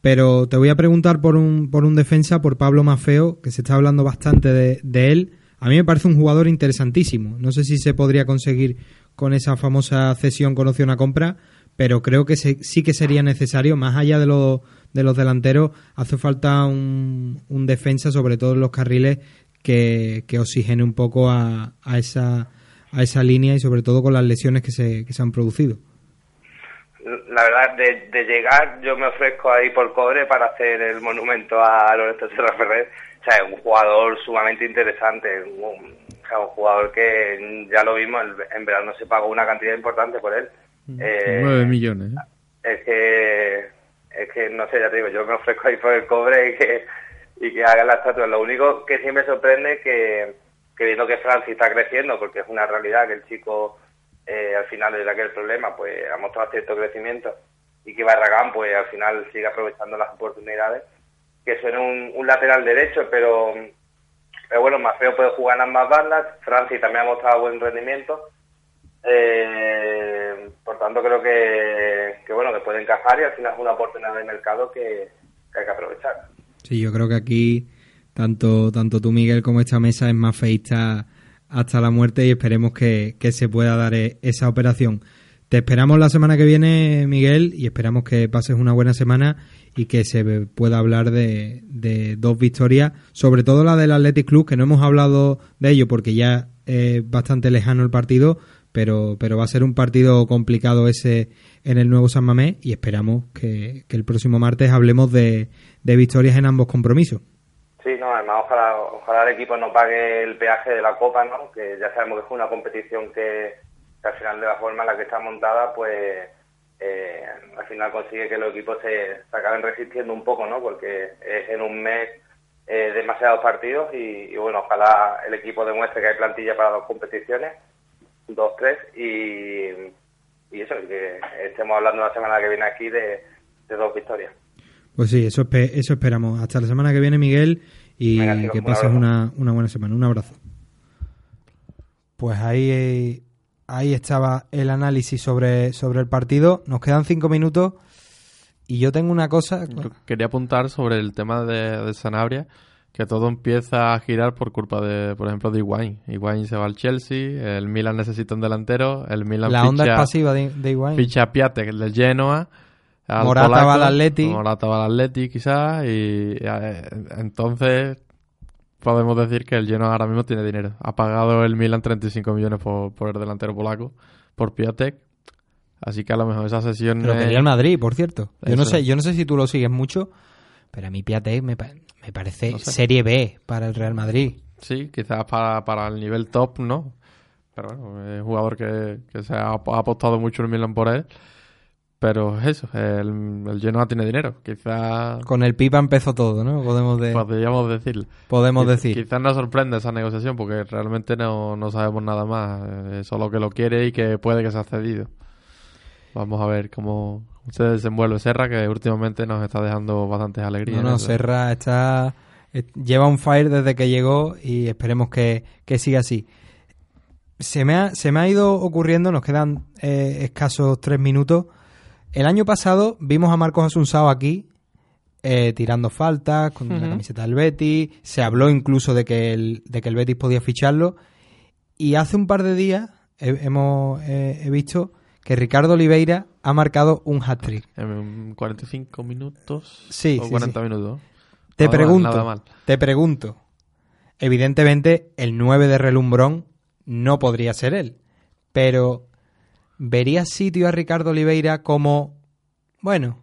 pero te voy a preguntar por un, por un defensa, por Pablo Mafeo, que se está hablando bastante de, de él. A mí me parece un jugador interesantísimo. No sé si se podría conseguir con esa famosa cesión con opción a compra, pero creo que se- sí que sería necesario, más allá de, los de los delanteros, hace falta un, un defensa, sobre todo en los carriles, que, que oxigene un poco a, a, esa, a esa línea y sobre todo con las lesiones que se, que se han producido. La verdad, de, de llegar, yo me ofrezco ahí por cobre para hacer el monumento a Lorenzo Serra Ferrer. O sea, es un jugador sumamente interesante, un, o sea, un jugador que ya lo vimos, en verano se pagó una cantidad importante por él. Eh, 9 millones. ¿eh? es que, es que, no sé, ya te digo, yo me ofrezco ahí por el cobre y que, y que haga la estatua. Lo único que sí me sorprende que, que viendo que Francis está creciendo, porque es una realidad que el chico eh, al final de aquel problema pues ha mostrado cierto crecimiento y que Barragán pues al final sigue aprovechando las oportunidades, que suene un, un lateral derecho, pero, pero bueno, Mafeo puede jugar en ambas bandas, Francis también ha mostrado buen rendimiento, eh, por tanto creo que, que bueno que puede encajar y al final es una oportunidad de mercado que hay que aprovechar. Sí, yo creo que aquí tanto, tanto tú, Miguel, como esta mesa es más feita hasta la muerte y esperemos que, que se pueda dar e- esa operación. Te esperamos la semana que viene, Miguel, y esperamos que pases una buena semana y que se pueda hablar de, de dos victorias, sobre todo la del Athletic Club, que no hemos hablado de ello porque ya es bastante lejano el partido, pero, pero va a ser un partido complicado ese en el nuevo San Mamés y esperamos que, que el próximo martes hablemos de, de victorias en ambos compromisos. Sí, no, además ojalá, ojalá el equipo no pague el peaje de la Copa, ¿no? Que ya sabemos que es una competición que, al final de la forma en la que está montada, pues eh, al final consigue que los equipos se, acaben resistiendo un poco, ¿no? Porque es en un mes eh, demasiados partidos y, y, bueno, ojalá el equipo demuestre que hay plantilla para dos competiciones, dos, tres, y, y eso, que estemos hablando la semana que viene aquí de, de dos victorias. Pues sí, eso, eso esperamos. Hasta la semana que viene, Miguel, y Venga, que pases una, una buena semana. Un abrazo. Pues ahí, ahí estaba el análisis sobre, sobre el partido. Nos quedan cinco minutos y yo tengo una cosa. Yo quería apuntar sobre el tema de, de Sanabria, que todo empieza a girar por culpa de, por ejemplo, de Higuaín. Higuaín se va al Chelsea, el Milan necesita un delantero, el Milan La onda ficha, es pasiva de, de Higuaín. ficha a Piatek del Genoa, al Morata polaco, va al Atleti. Morata va al Atleti quizás, y eh, entonces podemos decir que el Genoa ahora mismo tiene dinero. Ha pagado el Milan 35 millones por, por el delantero polaco, por Piatek. Así que a lo mejor esa sesión... Pero quería el Madrid, por cierto. Yo no sé, yo no sé si tú lo sigues mucho, pero a mí Piatek me, me parece No sé. Serie B para el Real Madrid. Sí, quizás para, para el nivel top, ¿no? Pero bueno, es un jugador que, que se ha, ha apostado mucho el Milan por él. Pero es eso, el, el Genoa tiene dinero. Quizás Con el Pipa empezó todo, ¿no? Podemos, de- podríamos decir. podemos Quiz- decir. Quizás nos sorprende esa negociación porque realmente no, no sabemos nada más. Eh, solo que lo quiere y que puede que se ha cedido. Vamos a ver cómo se desenvuelve Serra, que últimamente nos está dejando bastantes alegrías. No, no, Serra está eh, lleva un fire desde que llegó y esperemos que, que siga así. Se me, ha, se me ha ido ocurriendo, nos quedan eh, escasos tres minutos. El año pasado vimos a Marcos Asunsao aquí eh, tirando faltas con la camiseta del Betis. Se habló incluso de que el, de que el Betis podía ficharlo. Y hace un par de días he- hemos eh, he visto que Ricardo Oliveira ha marcado un hat-trick. En 45 minutos Sí, o sí, 40 sí. minutos. Te Nada pregunto, mal. te pregunto. Evidentemente, el 9 de relumbrón no podría ser él. Pero, ¿verías sitio a Ricardo Oliveira como, bueno,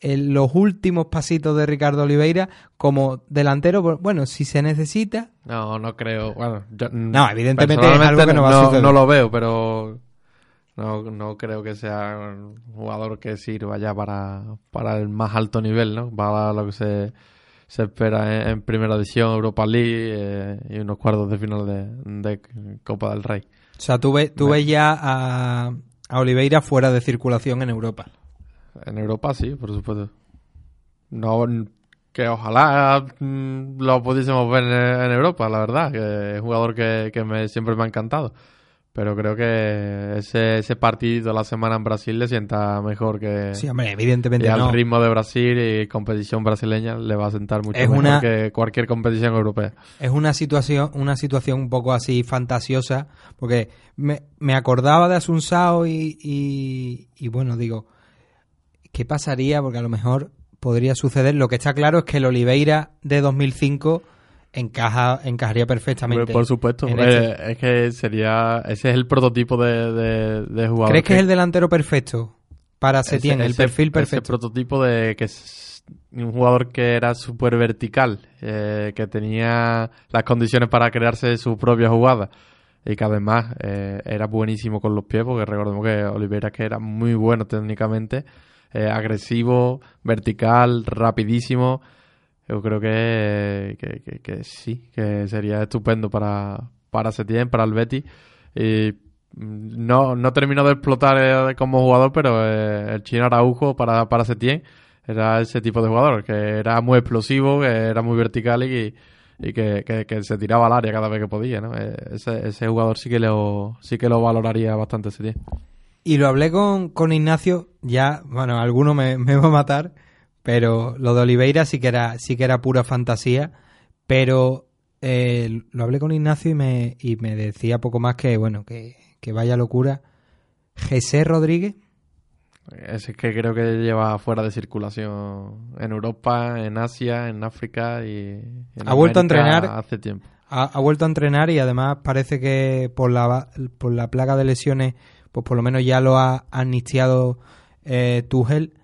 en los últimos pasitos de Ricardo Oliveira como delantero? Bueno, si se necesita. No, no creo. Bueno, yo- No, evidentemente es algo que no va a suceder. No lo veo, pero no, no creo que sea un jugador que sirva ya para, para el más alto nivel, ¿no? Para lo que se, se espera en, en Primera División, Europa League eh, y unos cuartos de final de, de Copa del Rey. O sea, tú tú ves ya a, a Oliveira fuera de circulación en Europa. En Europa sí, por supuesto. No que ojalá mm, lo pudiésemos ver en, en Europa, la verdad, que es un jugador que, que me, siempre me ha encantado. Pero creo que ese, ese partido la semana en Brasil le sienta mejor que... Sí, hombre, evidentemente y al no. ritmo de Brasil y competición brasileña le va a sentar mucho Es mejor una- que cualquier competición europea. Es una situación, una situación un poco así fantasiosa, porque me, me acordaba de Asunsao y, y, y bueno, digo, ¿qué pasaría? Porque a lo mejor podría suceder. Lo que está claro es que el Oliveira de 2005 encaja, encajaría perfectamente. Por supuesto, en eh, este. es que sería... Ese es el prototipo de, de, de jugador. ¿Crees que es el delantero perfecto para Setién, Ese- el ese- perfil Ese perfecto? prototipo de que es un jugador que era súper vertical, eh, que tenía las condiciones para crearse su propia jugada y que además eh, era buenísimo con los pies, porque recordemos que Oliveira que era muy bueno técnicamente, eh, agresivo, vertical, rapidísimo. Yo creo que, que, que- que sí, que sería estupendo para, para Setién, para el Betis. Y no, no terminó de explotar eh, como jugador, pero eh, el chino Araujo para, para Setién era ese tipo de jugador, que era muy explosivo, que era muy vertical y, y que, que- que se tiraba al área cada vez que podía, ¿no? Eh, Ese, ese jugador sí que lo, sí que lo valoraría bastante Setién. Y lo hablé con, con Ignacio, ya, bueno, alguno me, me va a matar, pero lo de Oliveira sí que era, sí que era pura fantasía, pero eh, lo hablé con Ignacio y me, y me decía poco más que, bueno, que, que vaya locura. José Rodríguez, Ese es que creo que lleva fuera de circulación en Europa, en Asia, en África y en ha vuelto a América entrenar hace tiempo. ha, ha vuelto a entrenar y además parece que por la, por la plaga de lesiones, pues por lo menos ya lo ha amnistiado eh, Tuchel.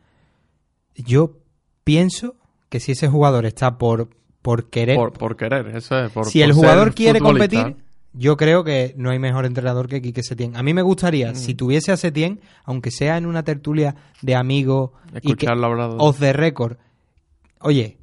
Yo pienso que si ese jugador está por, por querer, Por, por querer, eso es. Por, si por el jugador quiere competir, yo creo que no hay mejor entrenador que Quique Setién. A mí me gustaría, Mm. si tuviese a Setién, aunque sea en una tertulia de amigos y que off the record, oye,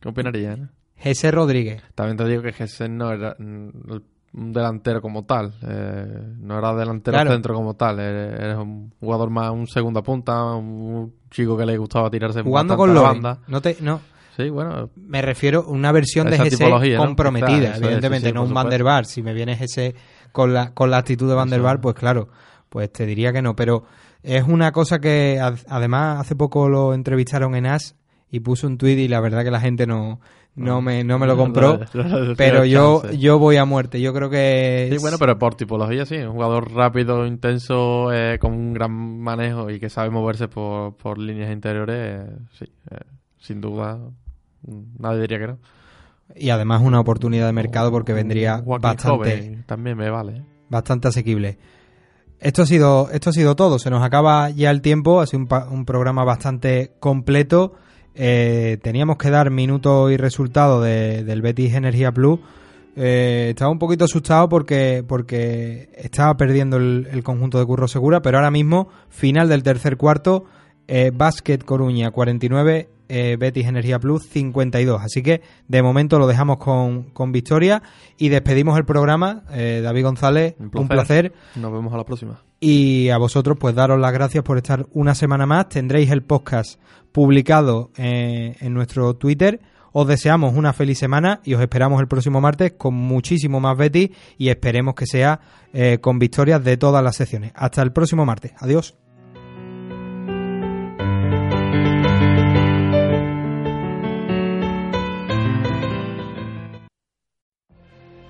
¿Qué opinarías? eh? Jesse Rodríguez, También te digo que Jesús no era mm, el- un delantero como tal. eh, no era delantero Claro. centro como tal. eh, Eres un jugador más, un segunda punta, un chico que le gustaba tirarse jugando con la banda. no te, no, Sí, bueno. me refiero a una versión de GC comprometida, es, evidentemente, sí, sí, no un Van der. Vaart. Si me viene GC con la, con la actitud de Van der pues claro, pues te diría que no. Pero es una cosa que ad- además hace poco lo entrevistaron en AS y puso un tuit y la verdad que la gente no, no, me, no me lo compró. pero yo, yo voy a muerte. Yo creo que... Sí, bueno, pero por tipología sí, un jugador rápido, intenso, eh, con un gran manejo y que sabe moverse por, por líneas interiores, eh, sí, eh, sin duda, mm, nadie diría que no. Y además una oportunidad de mercado porque vendría Joaquín bastante... joven también me vale. ¿eh? bastante asequible. Esto ha sido esto ha sido todo. Se nos acaba ya el tiempo. Ha sido un, un programa bastante completo. Eh, teníamos que dar minutos y resultados de- del Betis Energía Plus. Eh, estaba un poquito asustado porque porque estaba perdiendo el, conjunto de Curro Segura, pero ahora mismo final del tercer cuarto. Eh, Basket Coruña 49, eh, Betis Energía Plus 52. Así que de momento lo dejamos con, con victoria y despedimos el programa. Eh, David González, un placer. Nos vemos a la próxima. Y a vosotros, pues daros las gracias por estar una semana más. Tendréis el podcast publicado eh, en nuestro Twitter. Os deseamos una feliz semana y os esperamos el próximo martes con muchísimo más Betty y esperemos que sea con victorias de todas las secciones. Hasta el próximo martes. Adiós.